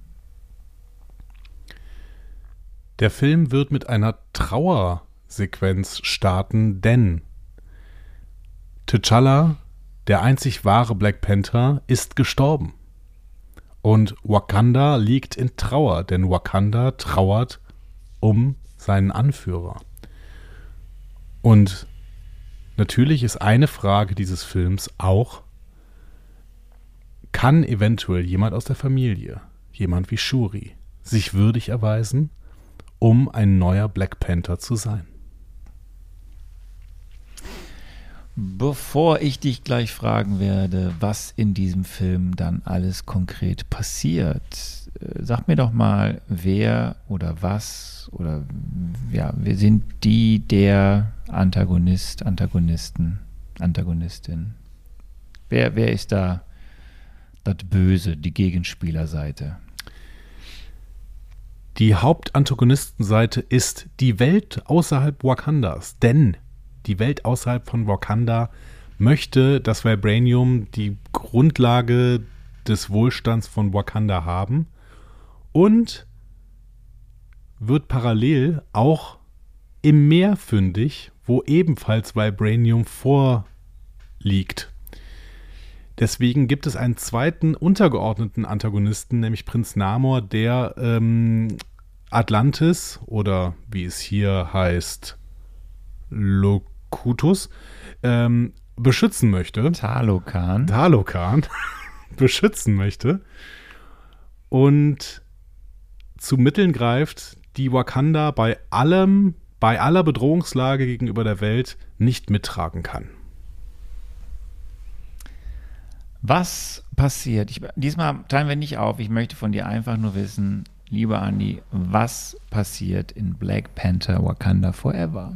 Der Film wird mit einer Trauersequenz starten, denn T'Challa, der einzig wahre Black Panther, ist gestorben. Und Wakanda liegt in Trauer, denn Wakanda trauert um seinen Anführer. Und natürlich ist eine Frage dieses Films auch, kann eventuell jemand aus der Familie, jemand wie Shuri, sich würdig erweisen, um ein neuer Black Panther zu sein? Bevor ich dich gleich fragen werde, was in diesem Film dann alles konkret passiert, sag mir doch mal, wer oder was oder ja, wir sind die der Antagonist, Antagonisten, Antagonistin. Wer, wer ist da das Böse, die Gegenspielerseite? Die Hauptantagonistenseite ist die Welt außerhalb Wakandas, denn die Welt außerhalb von Wakanda möchte das Vibranium die Grundlage des Wohlstands von Wakanda haben und wird parallel auch im Meer fündig, wo ebenfalls Vibranium vorliegt. Deswegen gibt es einen zweiten untergeordneten Antagonisten, nämlich Prinz Namor, der ähm, Atlantis oder wie es hier heißt, Locutus, ähm, beschützen möchte. Talokan. Talokan beschützen möchte und zu Mitteln greift, die Wakanda bei allem, bei aller Bedrohungslage gegenüber der Welt nicht mittragen kann. Was passiert? Ich, diesmal teilen wir nicht auf. Ich möchte von dir einfach nur wissen, lieber Andi, was passiert in Black Panther Wakanda Forever?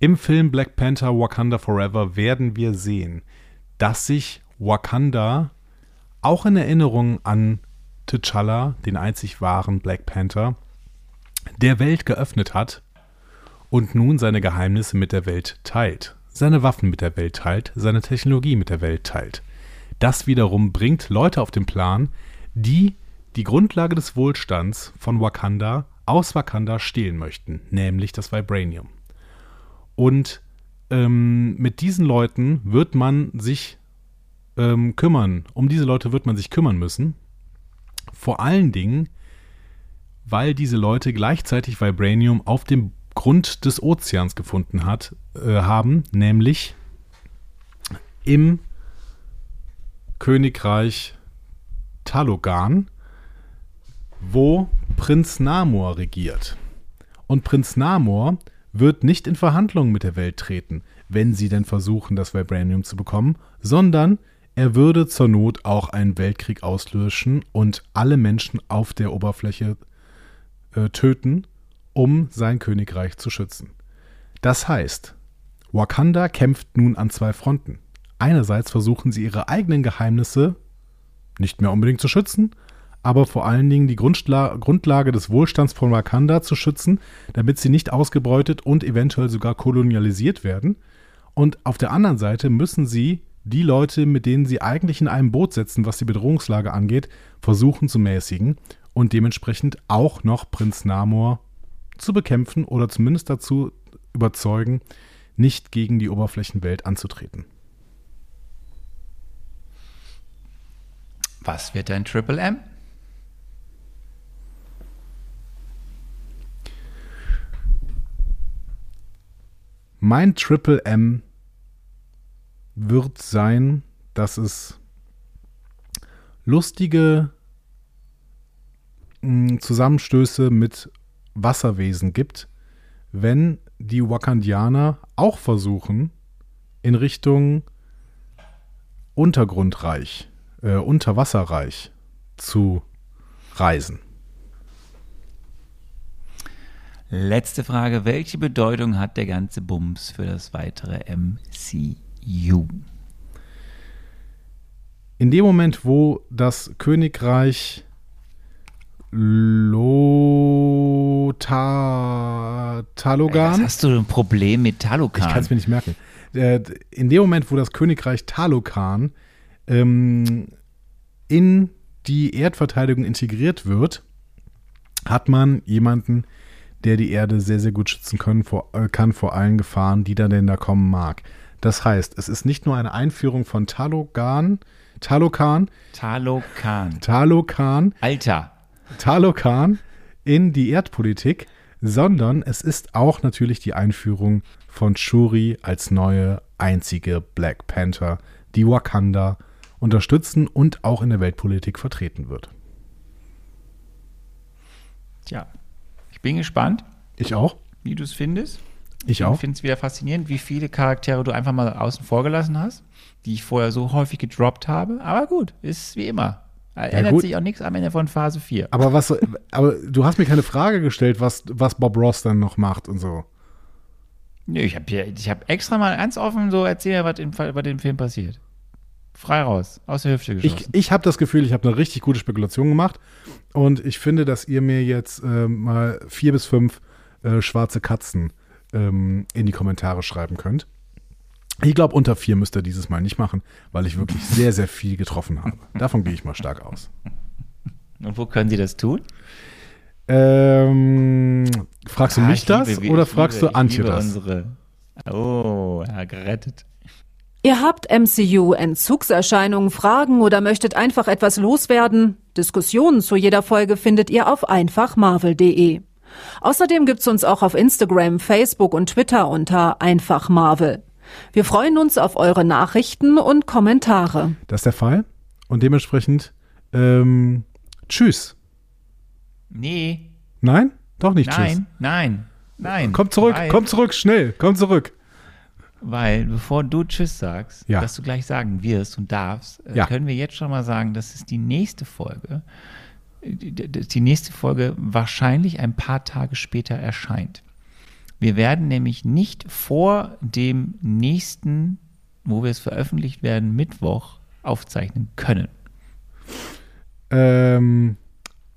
Im Film Black Panther Wakanda Forever werden wir sehen, dass sich Wakanda auch in Erinnerung an T'Challa, den einzig wahren Black Panther, der Welt geöffnet hat und nun seine Geheimnisse mit der Welt teilt, seine Waffen mit der Welt teilt, seine Technologie mit der Welt teilt. Das wiederum bringt Leute auf den Plan, die die Grundlage des Wohlstands von Wakanda aus Wakanda stehlen möchten, nämlich das Vibranium. Und ähm, mit diesen Leuten wird man sich ähm, kümmern. Um diese Leute wird man sich kümmern müssen. Vor allen Dingen, weil diese Leute gleichzeitig Vibranium auf dem Grund des Ozeans gefunden hat, äh, haben, nämlich im Königreich Talogan, wo Prinz Namor regiert. Und Prinz Namor wird nicht in Verhandlungen mit der Welt treten, wenn sie denn versuchen, das Vibranium zu bekommen, sondern er würde zur Not auch einen Weltkrieg auslöschen und alle Menschen auf der Oberfläche äh, töten, um sein Königreich zu schützen. Das heißt, Wakanda kämpft nun an zwei Fronten. Einerseits versuchen sie ihre eigenen Geheimnisse nicht mehr unbedingt zu schützen, aber vor allen Dingen die Grundschla Grundlage des Wohlstands von Wakanda zu schützen, damit sie nicht ausgebeutet und eventuell sogar kolonialisiert werden. Und auf der anderen Seite müssen sie die Leute, mit denen sie eigentlich in einem Boot sitzen, was die Bedrohungslage angeht, versuchen zu mäßigen und dementsprechend auch noch Prinz Namor zu bekämpfen oder zumindest dazu überzeugen, nicht gegen die Oberflächenwelt anzutreten. Was wird dein Triple M? Mein Triple M wird sein, dass es lustige mh, Zusammenstöße mit Wasserwesen gibt, wenn die Wakandianer auch versuchen, in Richtung Untergrundreich, äh, Unterwasserreich zu reisen. Letzte Frage. Welche Bedeutung hat der ganze Bums für das weitere MCU? In dem Moment, wo das Königreich Lota Was Talogan. hast du ein Problem mit Ich kann Talokan? es mir nicht merken. Äh, In dem Moment, wo das Königreich Talokan ähm, in die Erdverteidigung integriert wird, hat man jemanden, der die Erde sehr, sehr gut schützen können, vor, äh, kann vor allen Gefahren, die da denn da kommen mag. Das heißt, es ist nicht nur eine Einführung von Talogan, Talokan, Talokan. Talokan, Alter. Talokan in die Erdpolitik, sondern es ist auch natürlich die Einführung von Shuri als neue einzige Black Panther, die Wakanda unterstützen und auch in der Weltpolitik vertreten wird. Tja, ich bin gespannt, Ich auch. wie du es findest. Ich auch. Ich finde es wieder faszinierend, wie viele Charaktere du einfach mal außen vor gelassen hast, die ich vorher so häufig gedroppt habe. Aber gut, ist wie immer. Ändert gut. sich auch nichts am Ende von Phase 4. Aber was, aber du hast mir keine Frage gestellt, was, was Bob Ross dann noch macht und so. Nö, ich habe ich hab extra mal ganz offen so erzählt, was im, Fall- bei dem Film passiert. Frei raus, aus der Hüfte geschossen. Ich, ich habe das Gefühl, ich habe eine richtig gute Spekulation gemacht und ich finde, dass ihr mir jetzt ähm, mal vier bis fünf äh, schwarze Katzen ähm, in die Kommentare schreiben könnt. Ich glaube, unter vier müsst ihr dieses Mal nicht machen, weil ich wirklich sehr, sehr viel getroffen habe. Davon gehe ich mal stark aus. Und wo können sie das tun? Ähm, fragst du Ah, mich ich das liebe- oder fragst liebe, du Antje das? Unsere, oh, ja, gerettet. Ihr habt MCU-Entzugserscheinungen, Fragen oder möchtet einfach etwas loswerden? Diskussionen zu jeder Folge findet ihr auf einfachmarvel.de. Außerdem gibt's uns auch auf Instagram, Facebook und Twitter unter einfachmarvel. Wir freuen uns auf eure Nachrichten und Kommentare. Das ist der Fall. Und dementsprechend, ähm, tschüss. Nee, Nein? Doch nicht tschüss. nein, nein, nein. Komm zurück, weil, komm zurück, schnell, komm zurück. Weil, bevor du Tschüss sagst, Ja. dass du gleich sagen wirst und darfst, äh, Ja. können wir jetzt schon mal sagen, dass es die nächste Folge, die, nächste Folge wahrscheinlich ein paar Tage später erscheint. Wir werden nämlich nicht vor dem nächsten, wo wir es veröffentlicht werden, Mittwoch aufzeichnen können. Ähm,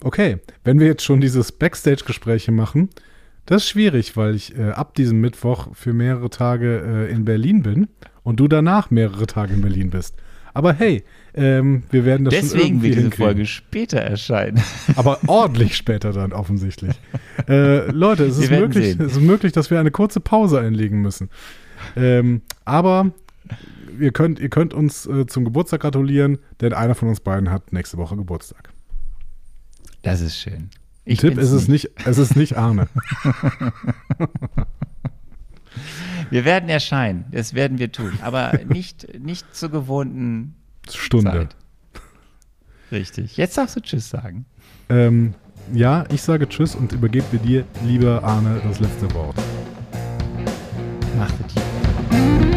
okay, wenn wir jetzt schon dieses Backstage-Gespräche machen, das ist schwierig, weil ich äh, ab diesem Mittwoch für mehrere Tage äh, in Berlin bin und du danach mehrere Tage in Berlin bist. Aber hey, ähm, wir werden das schon Deswegen irgendwie wird diese hinkriegen. Folge später erscheinen. Aber ordentlich später dann offensichtlich. äh, Leute, es ist, möglich, sehen. es ist möglich, dass wir eine kurze Pause einlegen müssen. Ähm, aber ihr könnt, ihr könnt uns äh, zum Geburtstag gratulieren, denn einer von uns beiden hat nächste Woche Geburtstag. Das ist schön. Ich Tipp bin's ist es nicht, es ist nicht Arne. Wir werden erscheinen, das werden wir tun, aber nicht, nicht zur gewohnten Stunde. Zeit. Richtig. Jetzt darfst du Tschüss sagen. Ähm, ja, ich sage Tschüss und übergebe dir, lieber Arne, das letzte Wort. Mach die.